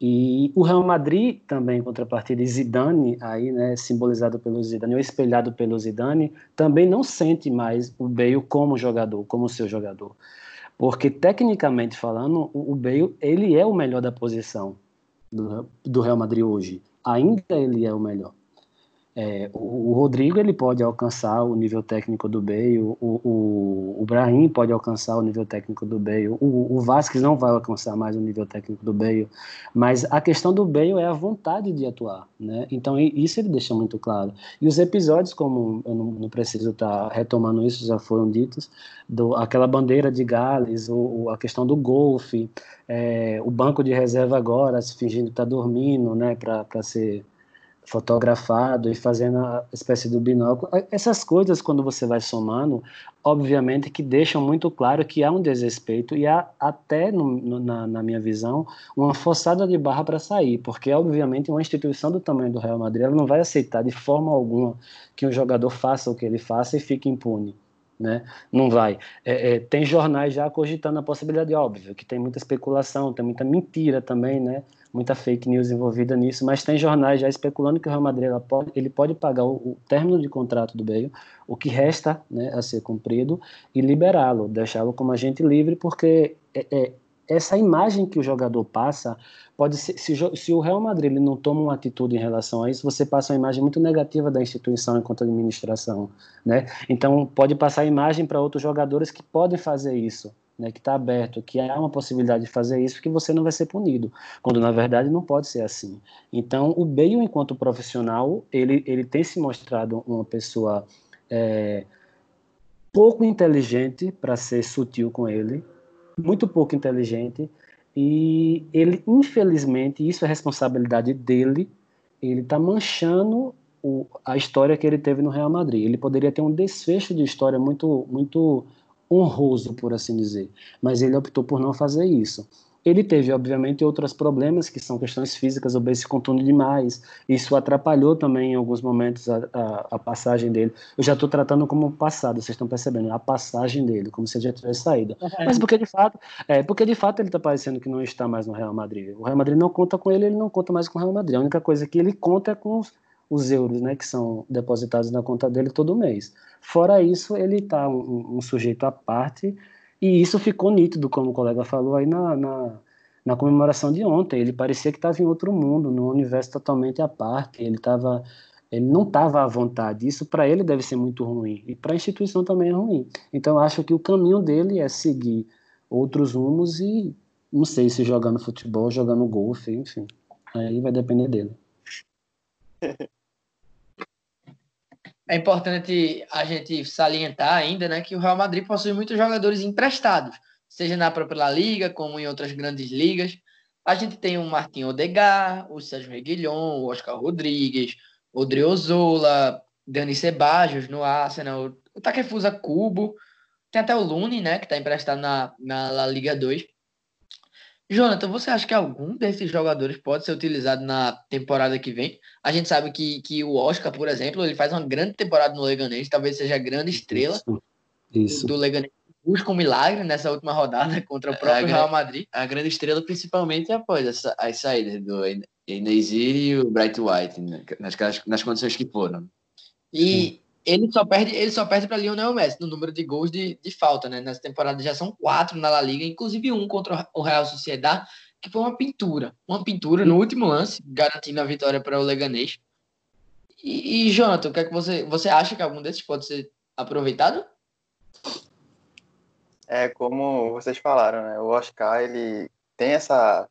e o Real Madrid também, contrapartida, e Zidane, aí, né, simbolizado pelo Zidane, ou espelhado pelo Zidane, também não sente mais o Bale como jogador, como seu jogador. Porque, tecnicamente falando, o Bale, ele é o melhor da posição do, do Real Madrid hoje. Ainda ele é o melhor. É, o, o, Rodrigo ele pode alcançar o nível técnico do Bale, o, o, o Brahim pode alcançar o nível técnico do Bale, o, o Vasquez não vai alcançar mais o nível técnico do Bale, mas a questão do Bale é a vontade de atuar, né? Então isso ele deixa muito claro. E os episódios, como eu não, não preciso estar tá retomando isso, já foram ditos, do, aquela bandeira de Gales, o, a questão do golfe, é, o banco de reserva agora, se fingindo que está dormindo, né, para ser fotografado e fazendo a espécie do binóculo. Essas coisas, quando você vai somando, obviamente que deixam muito claro que há um desrespeito e há até, no, no, na, na, minha visão, uma forçada de barra para sair, porque, obviamente, uma instituição do tamanho do Real Madrid ela não vai aceitar de forma alguma que um jogador faça o que ele faça e fique impune. Né? Não vai. É, é, tem jornais já cogitando a possibilidade, óbvio, que tem muita especulação, tem muita mentira também, né? Muita fake news envolvida nisso, mas tem jornais já especulando que o Real Madrid pode, ele pode pagar o, o, término de contrato do Bale, o que resta né, a ser cumprido, e liberá-lo, deixá-lo como agente livre, porque é, é, essa imagem que o jogador passa pode ser, se, se, o Real Madrid ele não toma uma atitude em relação a isso, você passa uma imagem muito negativa da instituição enquanto administração, né? Então pode passar a imagem para outros jogadores que podem fazer isso, né, que está aberto, que há uma possibilidade de fazer isso, que você não vai ser punido, quando na verdade não pode ser assim. Então, o Bale, enquanto profissional, ele, ele tem se mostrado uma pessoa é, pouco inteligente, para ser sutil com ele, muito pouco inteligente, e ele, infelizmente, isso é responsabilidade dele, ele está manchando o, a história que ele teve no Real Madrid. Ele poderia ter um desfecho de história muito, muito honroso, por assim dizer. Mas ele optou por não fazer isso. Ele teve, obviamente, outros problemas, que são questões físicas, o bem se contunde demais. Isso atrapalhou também, em alguns momentos, a, a, a passagem dele. Eu já estou tratando como passado, vocês estão percebendo, a passagem dele, como se já tivesse saído. Uhum. Mas porque, de fato, é, porque, de fato, ele está parecendo que não está mais no Real Madrid. O Real Madrid não conta com ele, ele não conta mais com o Real Madrid. A única coisa que ele conta é com os, os euros, né, que são depositados na conta dele todo mês. Fora isso, ele está um, um, sujeito à parte, e isso ficou nítido, como o colega falou aí na, na, na comemoração de ontem. Ele parecia que estava em outro mundo, num universo totalmente à parte. Ele estava ele não estava à vontade. Isso para ele deve ser muito ruim e para a instituição também é ruim. Então acho que o caminho dele é seguir outros rumos e não sei se jogando futebol, jogando golfe, enfim. Aí vai depender dele. É importante a gente salientar ainda né, que o Real Madrid possui muitos jogadores emprestados, seja na própria Liga, como em outras grandes ligas. A gente tem o Martin Odegar, o Sérgio Reguilhon, o Oscar Rodrigues, o Driozola, Dani Ceballos no Arsenal, o Takefusa Cubo, tem até o Lune, né, que está emprestado na, na La Liga 2. Jonathan, você acha que algum desses jogadores pode ser utilizado na temporada que vem? A gente sabe que, que o Oscar, por exemplo, ele faz uma grande temporada no Leganês, talvez seja a grande estrela isso, isso. do Leganês. Busca um milagre nessa última rodada contra o próprio a Real Madrid. A grande estrela, principalmente após as, as saídas do Enesir e o Bright White, né, nas, nas condições que foram. E, ele só perde, ele só perde para Lionel Messi no número de gols de, de falta, né? Nessa temporada já são quatro na La Liga, inclusive um contra o Real Sociedad, que foi uma pintura, uma pintura no último lance, garantindo a vitória para o Leganês. E, e Jonathan, o que é que você, você acha que algum desses pode ser aproveitado? É como vocês falaram, né? O Oscar ele tem essa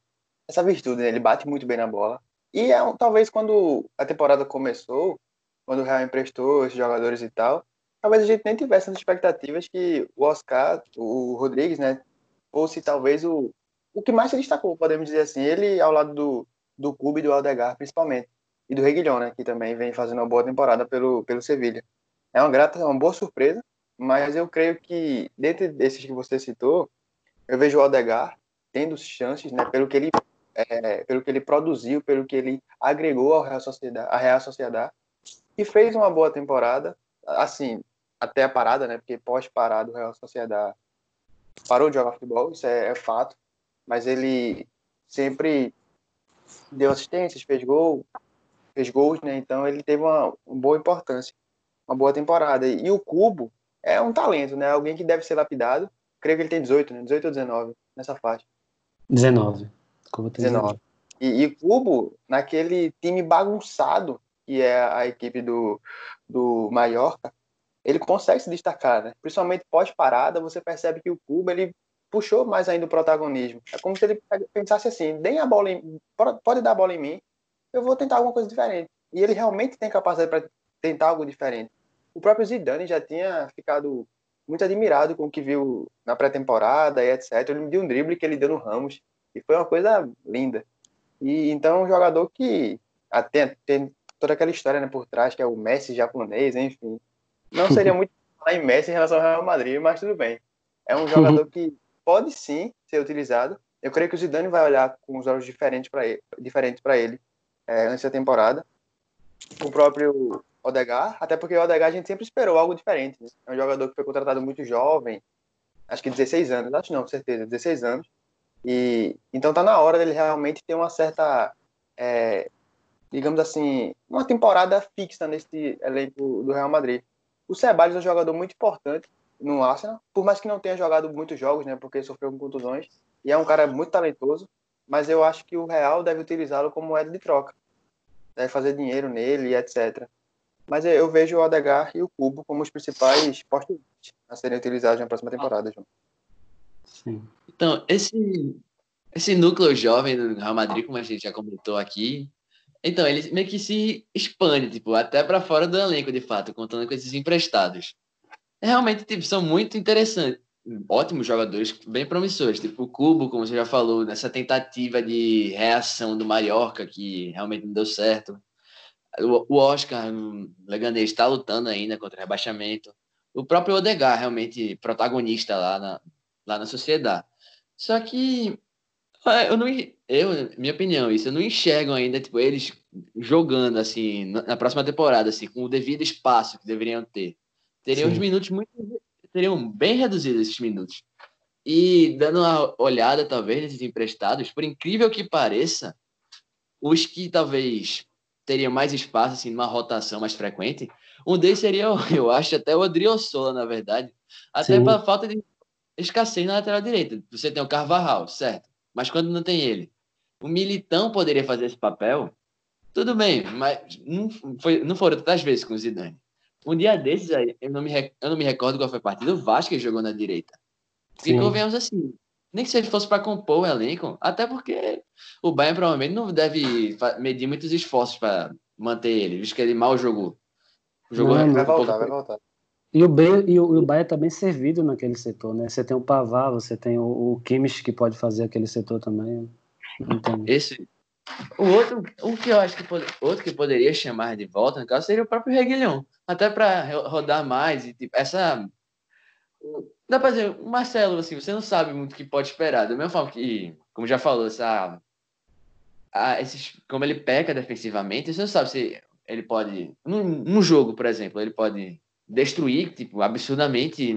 essa virtude, né? ele bate muito bem na bola. E é talvez quando a temporada começou, quando o Real emprestou esses jogadores e tal, talvez a gente nem tivesse as expectativas que o Oscar, o Rodrigues, né, fosse talvez o, o que mais se destacou, podemos dizer assim. Ele ao lado do, do Cuba e do Aldegar, principalmente. E do Reguilhão, né? Que também vem fazendo uma boa temporada pelo, pelo Sevilha. É uma grata, uma boa surpresa, mas eu creio que, dentre desses que você citou, eu vejo o Aldegar tendo chances, né? Pelo que ele, é, pelo que ele produziu, pelo que ele agregou ao Real Sociedade, à Real Sociedade e fez uma boa temporada, assim, até a parada, né? Porque pós-parada o Real Sociedade parou de jogar futebol, isso é, é, fato, mas ele sempre deu assistências, fez gol, fez gols, né? Então ele teve uma, uma boa importância, uma boa temporada. E o Cubo é um talento, né? Alguém que deve ser lapidado. Creio que ele tem 18, né? 18 ou 19 nessa faixa. 19. Cubo tem 19. 19. E, e Cubo, naquele time bagunçado que é a equipe do, do Mallorca, ele consegue se destacar, né? Principalmente pós-parada, você percebe que o Cuba ele puxou mais ainda o protagonismo. É como se ele pensasse assim: deem a bola em, pode dar a bola em mim, eu vou tentar alguma coisa diferente. E ele realmente tem capacidade para tentar algo diferente. O próprio Zidane já tinha ficado muito admirado com o que viu na pré-temporada e etc. Ele me deu um drible que ele deu no Ramos e foi uma coisa linda. E então um jogador que até tem toda aquela história né, por trás que é o Messi japonês, enfim. Não seria muito falar em Messi em relação ao Real Madrid, mas tudo bem. É um jogador que pode sim ser utilizado. Eu creio que o Zidane vai olhar com os olhos diferentes para ele, diferentes para ele é, antes da temporada. O próprio Odegar, até porque o Odegar a gente sempre esperou algo diferente. Né? É um jogador que foi contratado muito jovem, acho que 16 anos, acho não, certeza, 16 anos. E então tá na hora dele realmente ter uma certa, é, digamos assim, uma temporada fixa nesse elenco do Real Madrid. O Ceballos é um jogador muito importante no Arsenal, por mais que não tenha jogado muitos jogos, né, porque sofreu com contusões, e é um cara muito talentoso, mas eu acho que o Real deve utilizá-lo como moeda de troca. Deve fazer dinheiro nele e etc. Mas eu vejo o Odegar e o Cubo como os principais postos a serem utilizados na próxima temporada, João. Sim. Então, esse, esse núcleo jovem do Real Madrid, como a gente já comentou aqui, então, ele meio que se expande, tipo, até para fora do elenco, de fato, contando com esses emprestados. Realmente, tipo, são muito interessantes. Ótimos jogadores, bem promissores. Tipo, o Cubo, como você já falou, nessa tentativa de reação do Mallorca, que realmente não deu certo. O Oscar, o Leganês, está lutando ainda contra o rebaixamento. O próprio Odegar, realmente protagonista lá na, lá na sociedade. Só que eu não, eu, minha opinião, isso, eu não enxergo ainda, tipo, eles jogando, assim, na próxima temporada, assim, com o devido espaço que deveriam ter. Teriam Sim. os minutos muito, teriam bem reduzidos esses minutos. E dando uma olhada, talvez, nesses emprestados, por incrível que pareça, os que talvez teriam mais espaço, assim, numa rotação mais frequente, um deles seria, eu acho, até o Adriossola, na verdade. Até pela falta de escassez na lateral direita. Você tem o Carvajal, certo? Mas quando não tem ele, o Militão poderia fazer esse papel, tudo bem, mas não, foi, não foram tantas vezes com o Zidane. Um dia desses aí, eu não me, eu não me recordo qual foi a partida, o Vasco jogou na direita. E convenhamos assim, nem que se ele fosse para compor o elenco, até porque o Bayern provavelmente não deve medir muitos esforços para manter ele, visto que ele mal jogou. Jogou não, vai voltar, vai voltar. E o, e o, e o Bahia tá bem servido naquele setor, né? Você tem o Pavar, você tem o, o Kimmich que pode fazer aquele setor também. Esse, o outro, o que eu acho que outro que poderia chamar de volta, no caso, seria o próprio Reguilhão, até para rodar mais e tipo, essa dá para dizer, o Marcelo, assim, você não sabe muito o que pode esperar, da mesma forma que, como já falou, essa a, esses, como ele peca defensivamente, você não sabe se ele pode, num, num jogo, por exemplo, ele pode destruir, tipo, absurdamente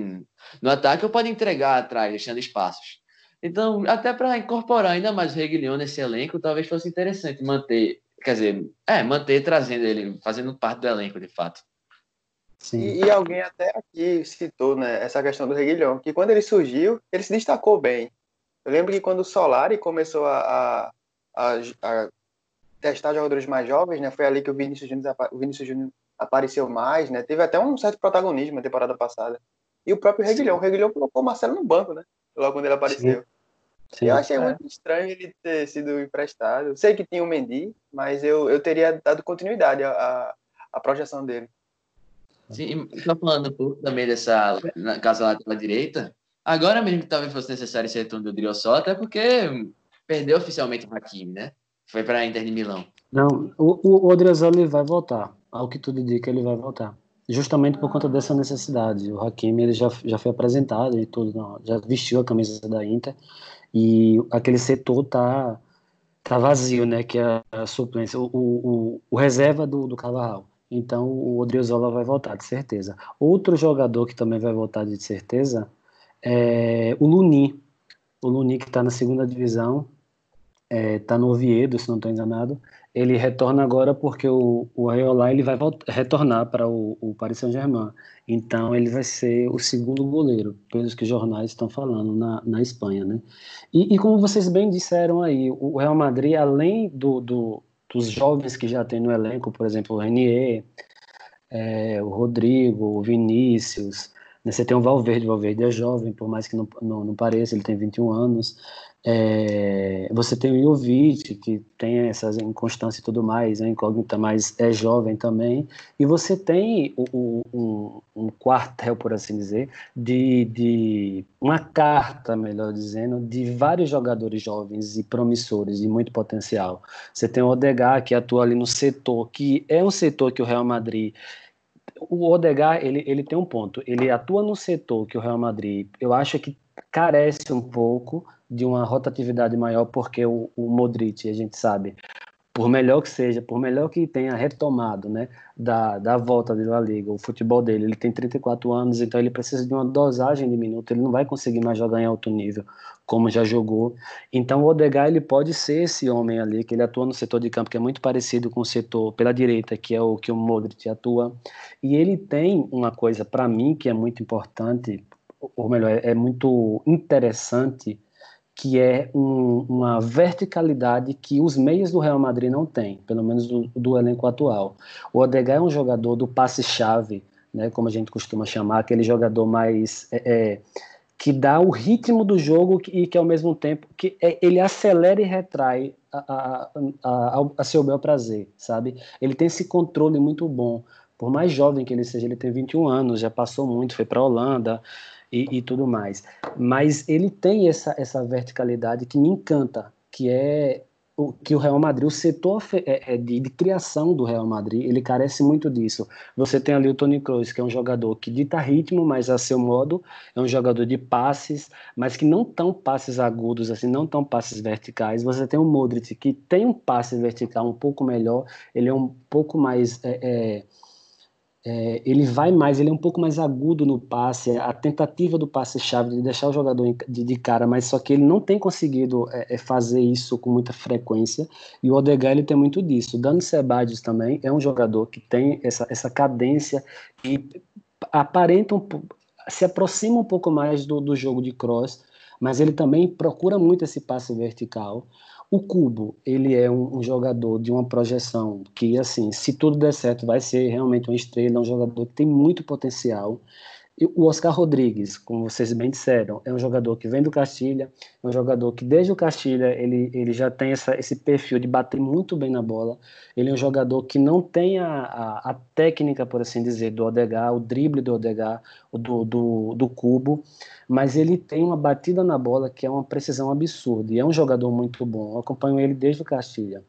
no ataque ou pode entregar atrás, deixando espaços. Então, até para incorporar ainda mais o Reguilhão nesse elenco, talvez fosse interessante manter, quer dizer, é, manter trazendo ele, fazendo parte do elenco, de fato. Sim. E, e alguém até aqui citou, né, essa questão do Reguilhão, que quando ele surgiu, ele se destacou bem. Eu lembro que quando o Solari começou a, a, a testar jogadores mais jovens, né, foi ali que o Vinícius Júnior, o Vinícius Júnior apareceu mais, né? Teve até um certo protagonismo na temporada passada. E o próprio Reguilhão. O Reguilhão colocou o Marcelo no banco, né? Logo quando ele apareceu. Sim. Sim, eu achei é. muito estranho ele ter sido emprestado. Sei que tinha o Mendy, mas eu, eu teria dado continuidade à, à projeção dele. Sim, só falando um pouco também dessa na casa lateral direita, Agora mesmo que talvez fosse necessário esse retorno do Driosola, até porque perdeu oficialmente o Hakimi, né? Foi para a Inter de Milão. Não, o, o Odriozola vai voltar. Ao que tudo indica, ele vai voltar. Justamente por conta dessa necessidade. O Hakimi ele já, já foi apresentado e tudo, já vestiu a camisa da Inter e aquele setor tá tá vazio, né? Que é a suplência, o, o, o reserva do, do Carvajal. Então o Odriozola vai voltar, de certeza. Outro jogador que também vai voltar de certeza é o Luni. O Luni que está na segunda divisão, está é, no Oviedo, se não estou enganado. Ele retorna agora porque o, o Areola ele vai voltar, retornar para o, o Paris Saint-Germain. Então ele vai ser o segundo goleiro, pelos que os jornais estão falando na, na Espanha, né? E, e, como vocês bem disseram aí, o Real Madrid, além do, do dos jovens que já tem no elenco, por exemplo, o Renier, é, o Rodrigo, o Vinícius, né? você tem o Valverde, o Valverde é jovem, por mais que não, não, não pareça, ele tem 21 anos, é, você tem o Jovic, que tem essas inconstâncias e tudo mais, a incógnita, mas é jovem também. E você tem o, o, um, um, quartel, por assim dizer, de, de uma carta, melhor dizendo, de vários jogadores jovens e promissores e muito potencial. Você tem o Odegar, que atua ali no setor, que é um setor que o Real Madrid o Odegar, ele, ele tem um ponto. Ele atua no setor que o Real Madrid, eu acho que carece um pouco de uma rotatividade maior, porque o, o Modric, a gente sabe, por melhor que seja, por melhor que tenha retomado né, da, da volta de La Liga, o futebol dele, ele tem 34 anos, então ele precisa de uma dosagem de minuto, ele não vai conseguir mais jogar em alto nível, como já jogou. Então o Odegaard, ele pode ser esse homem ali, que ele atua no setor de campo, que é muito parecido com o setor pela direita, que é o que o Modric atua, e ele tem uma coisa, para mim, que é muito importante, ou melhor, é, é muito interessante, que é um, uma verticalidade que os meios do Real Madrid não têm, pelo menos do, do elenco atual. O Odegaard é um jogador do passe-chave, né, como a gente costuma chamar, aquele jogador mais é, é, que dá o ritmo do jogo e que ao mesmo tempo que é, ele acelera e retrai a, a, a, a, seu bel prazer, sabe? Ele tem esse controle muito bom. Por mais jovem que ele seja, ele tem 21 anos, já passou muito, foi para a Holanda, e, e, tudo mais. Mas ele tem essa, essa verticalidade que me encanta, que é o que o Real Madrid, o setor é, é de, de, criação do Real Madrid, ele carece muito disso. Você tem ali o Toni Kroos, que é um jogador que dita ritmo, mas a seu modo, é um jogador de passes, mas que não tão passes agudos, assim, não tão passes verticais. Você tem o Modric, que tem um passe vertical um pouco melhor, ele é um pouco mais... É, é, é, ele vai mais, ele é um pouco mais agudo no passe, a tentativa do passe-chave de deixar o jogador de, de, cara, mas só que ele não tem conseguido é, é, fazer isso com muita frequência, e o Odegaard ele tem muito disso. O Dani Sebadios também é um jogador que tem essa, essa cadência e aparenta um, se aproxima um pouco mais do, do jogo de cross, mas ele também procura muito esse passe vertical. O Cubo, ele é um, um, jogador de uma projeção que, assim, se tudo der certo, vai ser realmente uma estrela, é um jogador que tem muito potencial. O Oscar Rodrigues, como vocês bem disseram, é um jogador que vem do Castilha, é um jogador que desde o Castilha ele, ele já tem essa, esse perfil de bater muito bem na bola. Ele é um jogador que não tem a, a, a técnica, por assim dizer, do Odegar, o drible do Odegar, do, do, do Cubo, mas ele tem uma batida na bola que é uma precisão absurda e é um jogador muito bom. Eu acompanho ele desde o Castilha.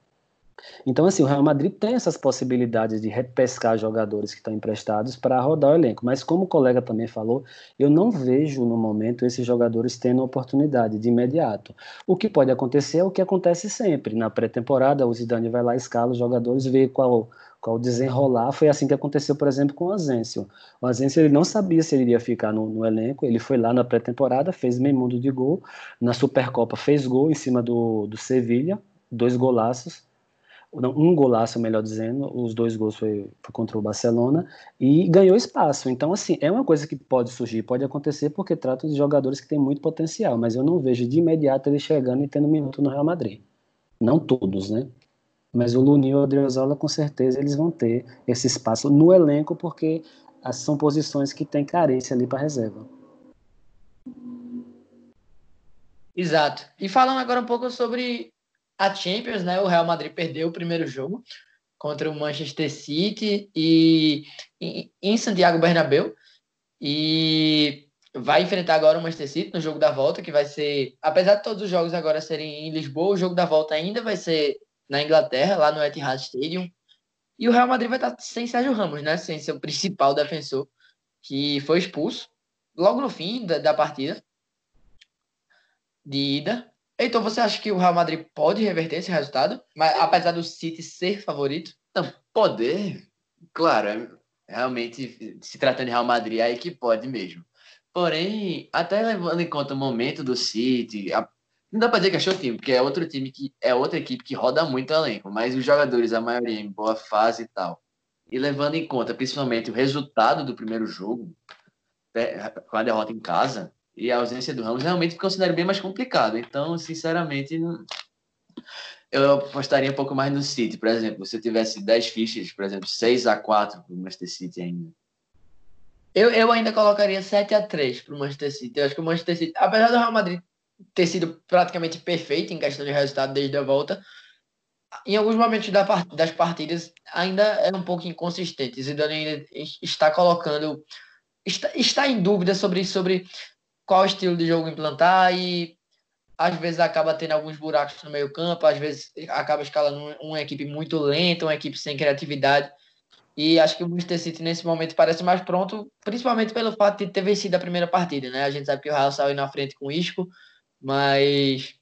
Então, assim, o Real Madrid tem essas possibilidades de repescar jogadores que estão emprestados para rodar o elenco. Mas, como o colega também falou, eu não vejo no momento esses jogadores tendo oportunidade de imediato. O que pode acontecer é o que acontece sempre. Na pré-temporada, o Zidane vai lá, escala os jogadores, vê qual, qual desenrolar. Foi assim que aconteceu, por exemplo, com o Azensio. O Azensio ele não sabia se ele iria ficar no, no elenco. Ele foi lá na pré-temporada, fez meio mundo de gol. Na Supercopa fez gol em cima do, do Sevilha, dois golaços um golaço, melhor dizendo, os dois gols foi, foi, contra o Barcelona e ganhou espaço. Então, assim, é uma coisa que pode surgir, pode acontecer, porque trata de jogadores que têm muito potencial, mas eu não vejo de imediato ele chegando e tendo minuto no Real Madrid. Não todos, né? Mas o Luni e o Adriozola, com certeza, eles vão ter esse espaço no elenco, porque são posições que têm carência ali para reserva. Exato. E falando agora um pouco sobre a Champions, né? O Real Madrid perdeu o primeiro jogo contra o Manchester City e em Santiago Bernabéu. E vai enfrentar agora o Manchester City no jogo da volta, que vai ser, apesar de todos os jogos agora serem em Lisboa, o jogo da volta ainda vai ser na Inglaterra, lá no Etihad Stadium. E o Real Madrid vai estar sem Sérgio Ramos, né? Sem seu principal defensor, que foi expulso logo no fim da, da partida de ida. Então, você acha que o Real Madrid pode reverter esse resultado? Mas apesar do City ser favorito? Não, poder, claro, é, realmente se tratando de Real Madrid, aí que pode mesmo. Porém, até levando em conta o momento do City, a, não dá para dizer que achou o time, porque é outro time que é outra equipe que roda muito elenco, mas os jogadores, a maioria em boa fase e tal. E levando em conta principalmente o resultado do primeiro jogo, com a derrota em casa, e a ausência do Ramos, realmente considero bem mais complicado. Então, sinceramente, eu apostaria um pouco mais no City. Por exemplo, se eu tivesse 10 fichas, por exemplo, 6 a 4 para o Manchester City ainda. Eu, eu ainda colocaria 7 a 3 para o Manchester City. Eu acho que o Manchester City, apesar do Real Madrid ter sido praticamente perfeito em questão de resultado desde a volta, em alguns momentos das partidas ainda é um pouco inconsistente. Zidane ainda está colocando, está, está em dúvida sobre, sobre qual estilo de jogo implantar e às vezes acaba tendo alguns buracos no meio campo, às vezes acaba escalando uma equipe muito lenta, uma equipe sem criatividade. E acho que o Manchester City nesse momento parece mais pronto, principalmente pelo fato de ter vencido a primeira partida, né? A gente sabe que o Real saiu na frente com o Isco, mas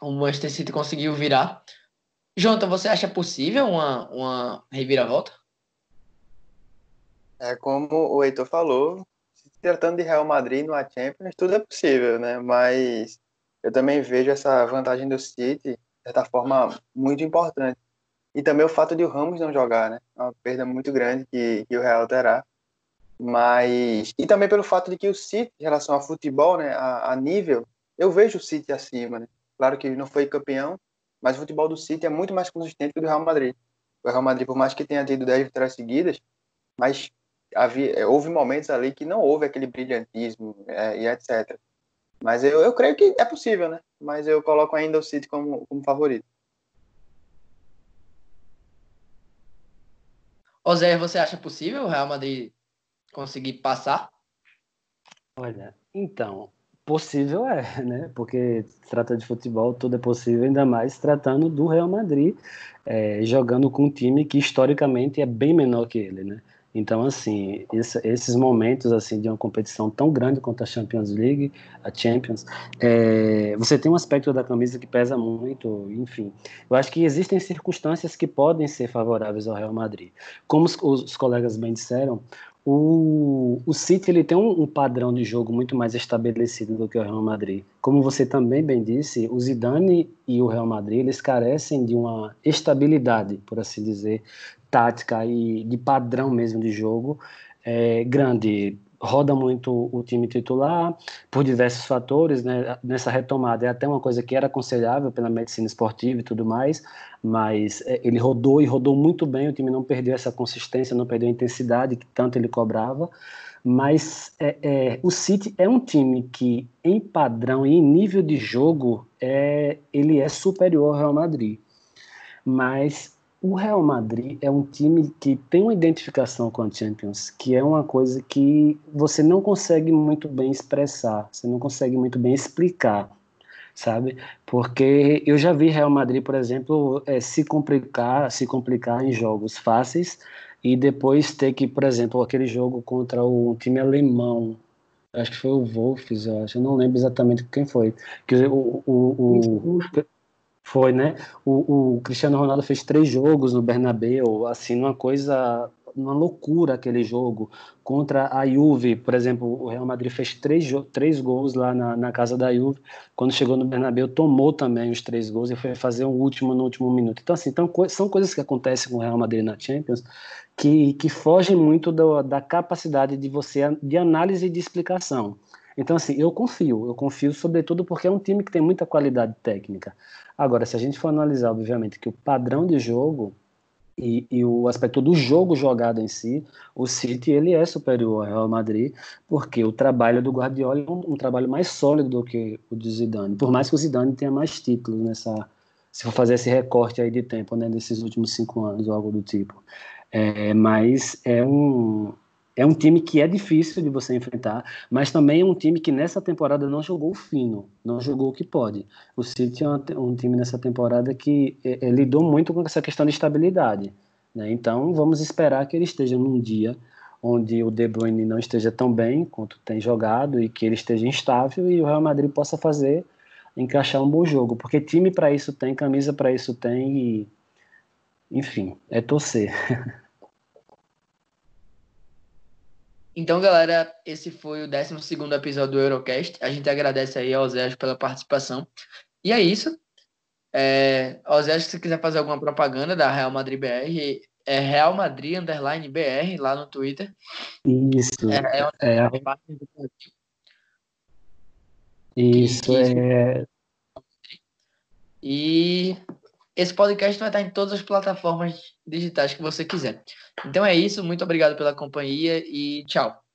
o Manchester City conseguiu virar. Jonathan, você acha possível uma, uma reviravolta? É como o Heitor falou, tratando de Real Madrid no Champions, tudo é possível, né? Mas eu também vejo essa vantagem do City, de certa forma, muito importante. E também o fato de o Ramos não jogar, né? É uma perda muito grande que, que o Real terá. Mas. E também pelo fato de que o City, em relação ao futebol, né? A, a nível, eu vejo o City acima, né? Claro que não foi campeão, mas o futebol do City é muito mais consistente que o do Real Madrid. O Real Madrid, por mais que tenha tido 10 vitórias seguidas, mas havia, houve momentos ali que não houve aquele brilhantismo é, e etc. Mas eu, eu creio que é possível, né? Mas eu coloco ainda o City como, como favorito. Zé, você acha possível o Real Madrid conseguir passar? Olha, então, possível é, né? Porque se trata de futebol, tudo é possível, ainda mais tratando do Real Madrid, é, jogando com um time que historicamente é bem menor que ele, né? Então, assim, esse, esses momentos assim de uma competição tão grande quanto a Champions League, a Champions, é, você tem um aspecto da camisa que pesa muito, enfim. Eu acho que existem circunstâncias que podem ser favoráveis ao Real Madrid. Como os, os colegas bem disseram, o, o City ele tem um, um, padrão de jogo muito mais estabelecido do que o Real Madrid. Como você também bem disse, o Zidane e o Real Madrid eles carecem de uma estabilidade, por assim dizer, tática e de padrão mesmo de jogo é, grande. Roda muito o time titular por diversos fatores, né? Nessa retomada é até uma coisa que era aconselhável pela medicina esportiva e tudo mais, mas é, ele rodou e rodou muito bem. O time não perdeu essa consistência, não perdeu a intensidade que tanto ele cobrava. Mas é, é, o City é um time que, em padrão e em nível de jogo, é, ele é superior ao Real Madrid. Mas o Real Madrid é um time que tem uma identificação com a Champions, que é uma coisa que você não consegue muito bem expressar, você não consegue muito bem explicar, sabe? Porque eu já vi Real Madrid, por exemplo, é, se complicar, se complicar em jogos fáceis e depois ter que, por exemplo, aquele jogo contra o time alemão, acho que foi o Wolves, eu acho, eu não lembro exatamente quem foi, que o, o, o foi, né? O, o, Cristiano Ronaldo fez três jogos no Bernabéu, assim, uma coisa, uma loucura aquele jogo. Contra a Juve, por exemplo, o Real Madrid fez três, três gols lá na, na casa da Juve. Quando chegou no Bernabéu, tomou também os três gols e foi fazer um último no último minuto. Então, assim, então, são coisas que acontecem com o Real Madrid na Champions que, que fogem muito do, da capacidade de você, de análise e de explicação. Então, assim, eu confio, eu confio sobretudo porque é um time que tem muita qualidade técnica. Agora, se a gente for analisar, obviamente, que o padrão de jogo e, e, o aspecto do jogo jogado em si, o City ele é superior ao Real Madrid, porque o trabalho do Guardiola é um, um, trabalho mais sólido do que o de Zidane. Por mais que o Zidane tenha mais títulos nessa, se for fazer esse recorte aí de tempo, né, desses últimos cinco anos ou algo do tipo. É, mas é um é um time que é difícil de você enfrentar, mas também é um time que nessa temporada não jogou fino, não jogou o que pode. O City é um time nessa temporada que é, é, lidou muito com essa questão de estabilidade. Né? Então vamos esperar que ele esteja num dia onde o De Bruyne não esteja tão bem quanto tem jogado e que ele esteja instável e o Real Madrid possa fazer encaixar um bom jogo, porque time para isso tem, camisa para isso tem e enfim, é torcer. Então, galera, esse foi o 12 episódio do Eurocast. A gente agradece aí ao Zé pela participação. E é isso. É, Zé, se você quiser fazer alguma propaganda da Real Madrid BR, é Real Madrid Underline BR lá no Twitter. Isso. É, é, é... Isso, é. E esse podcast vai estar em todas as plataformas digitais que você quiser. Então é isso, muito obrigado pela companhia e tchau.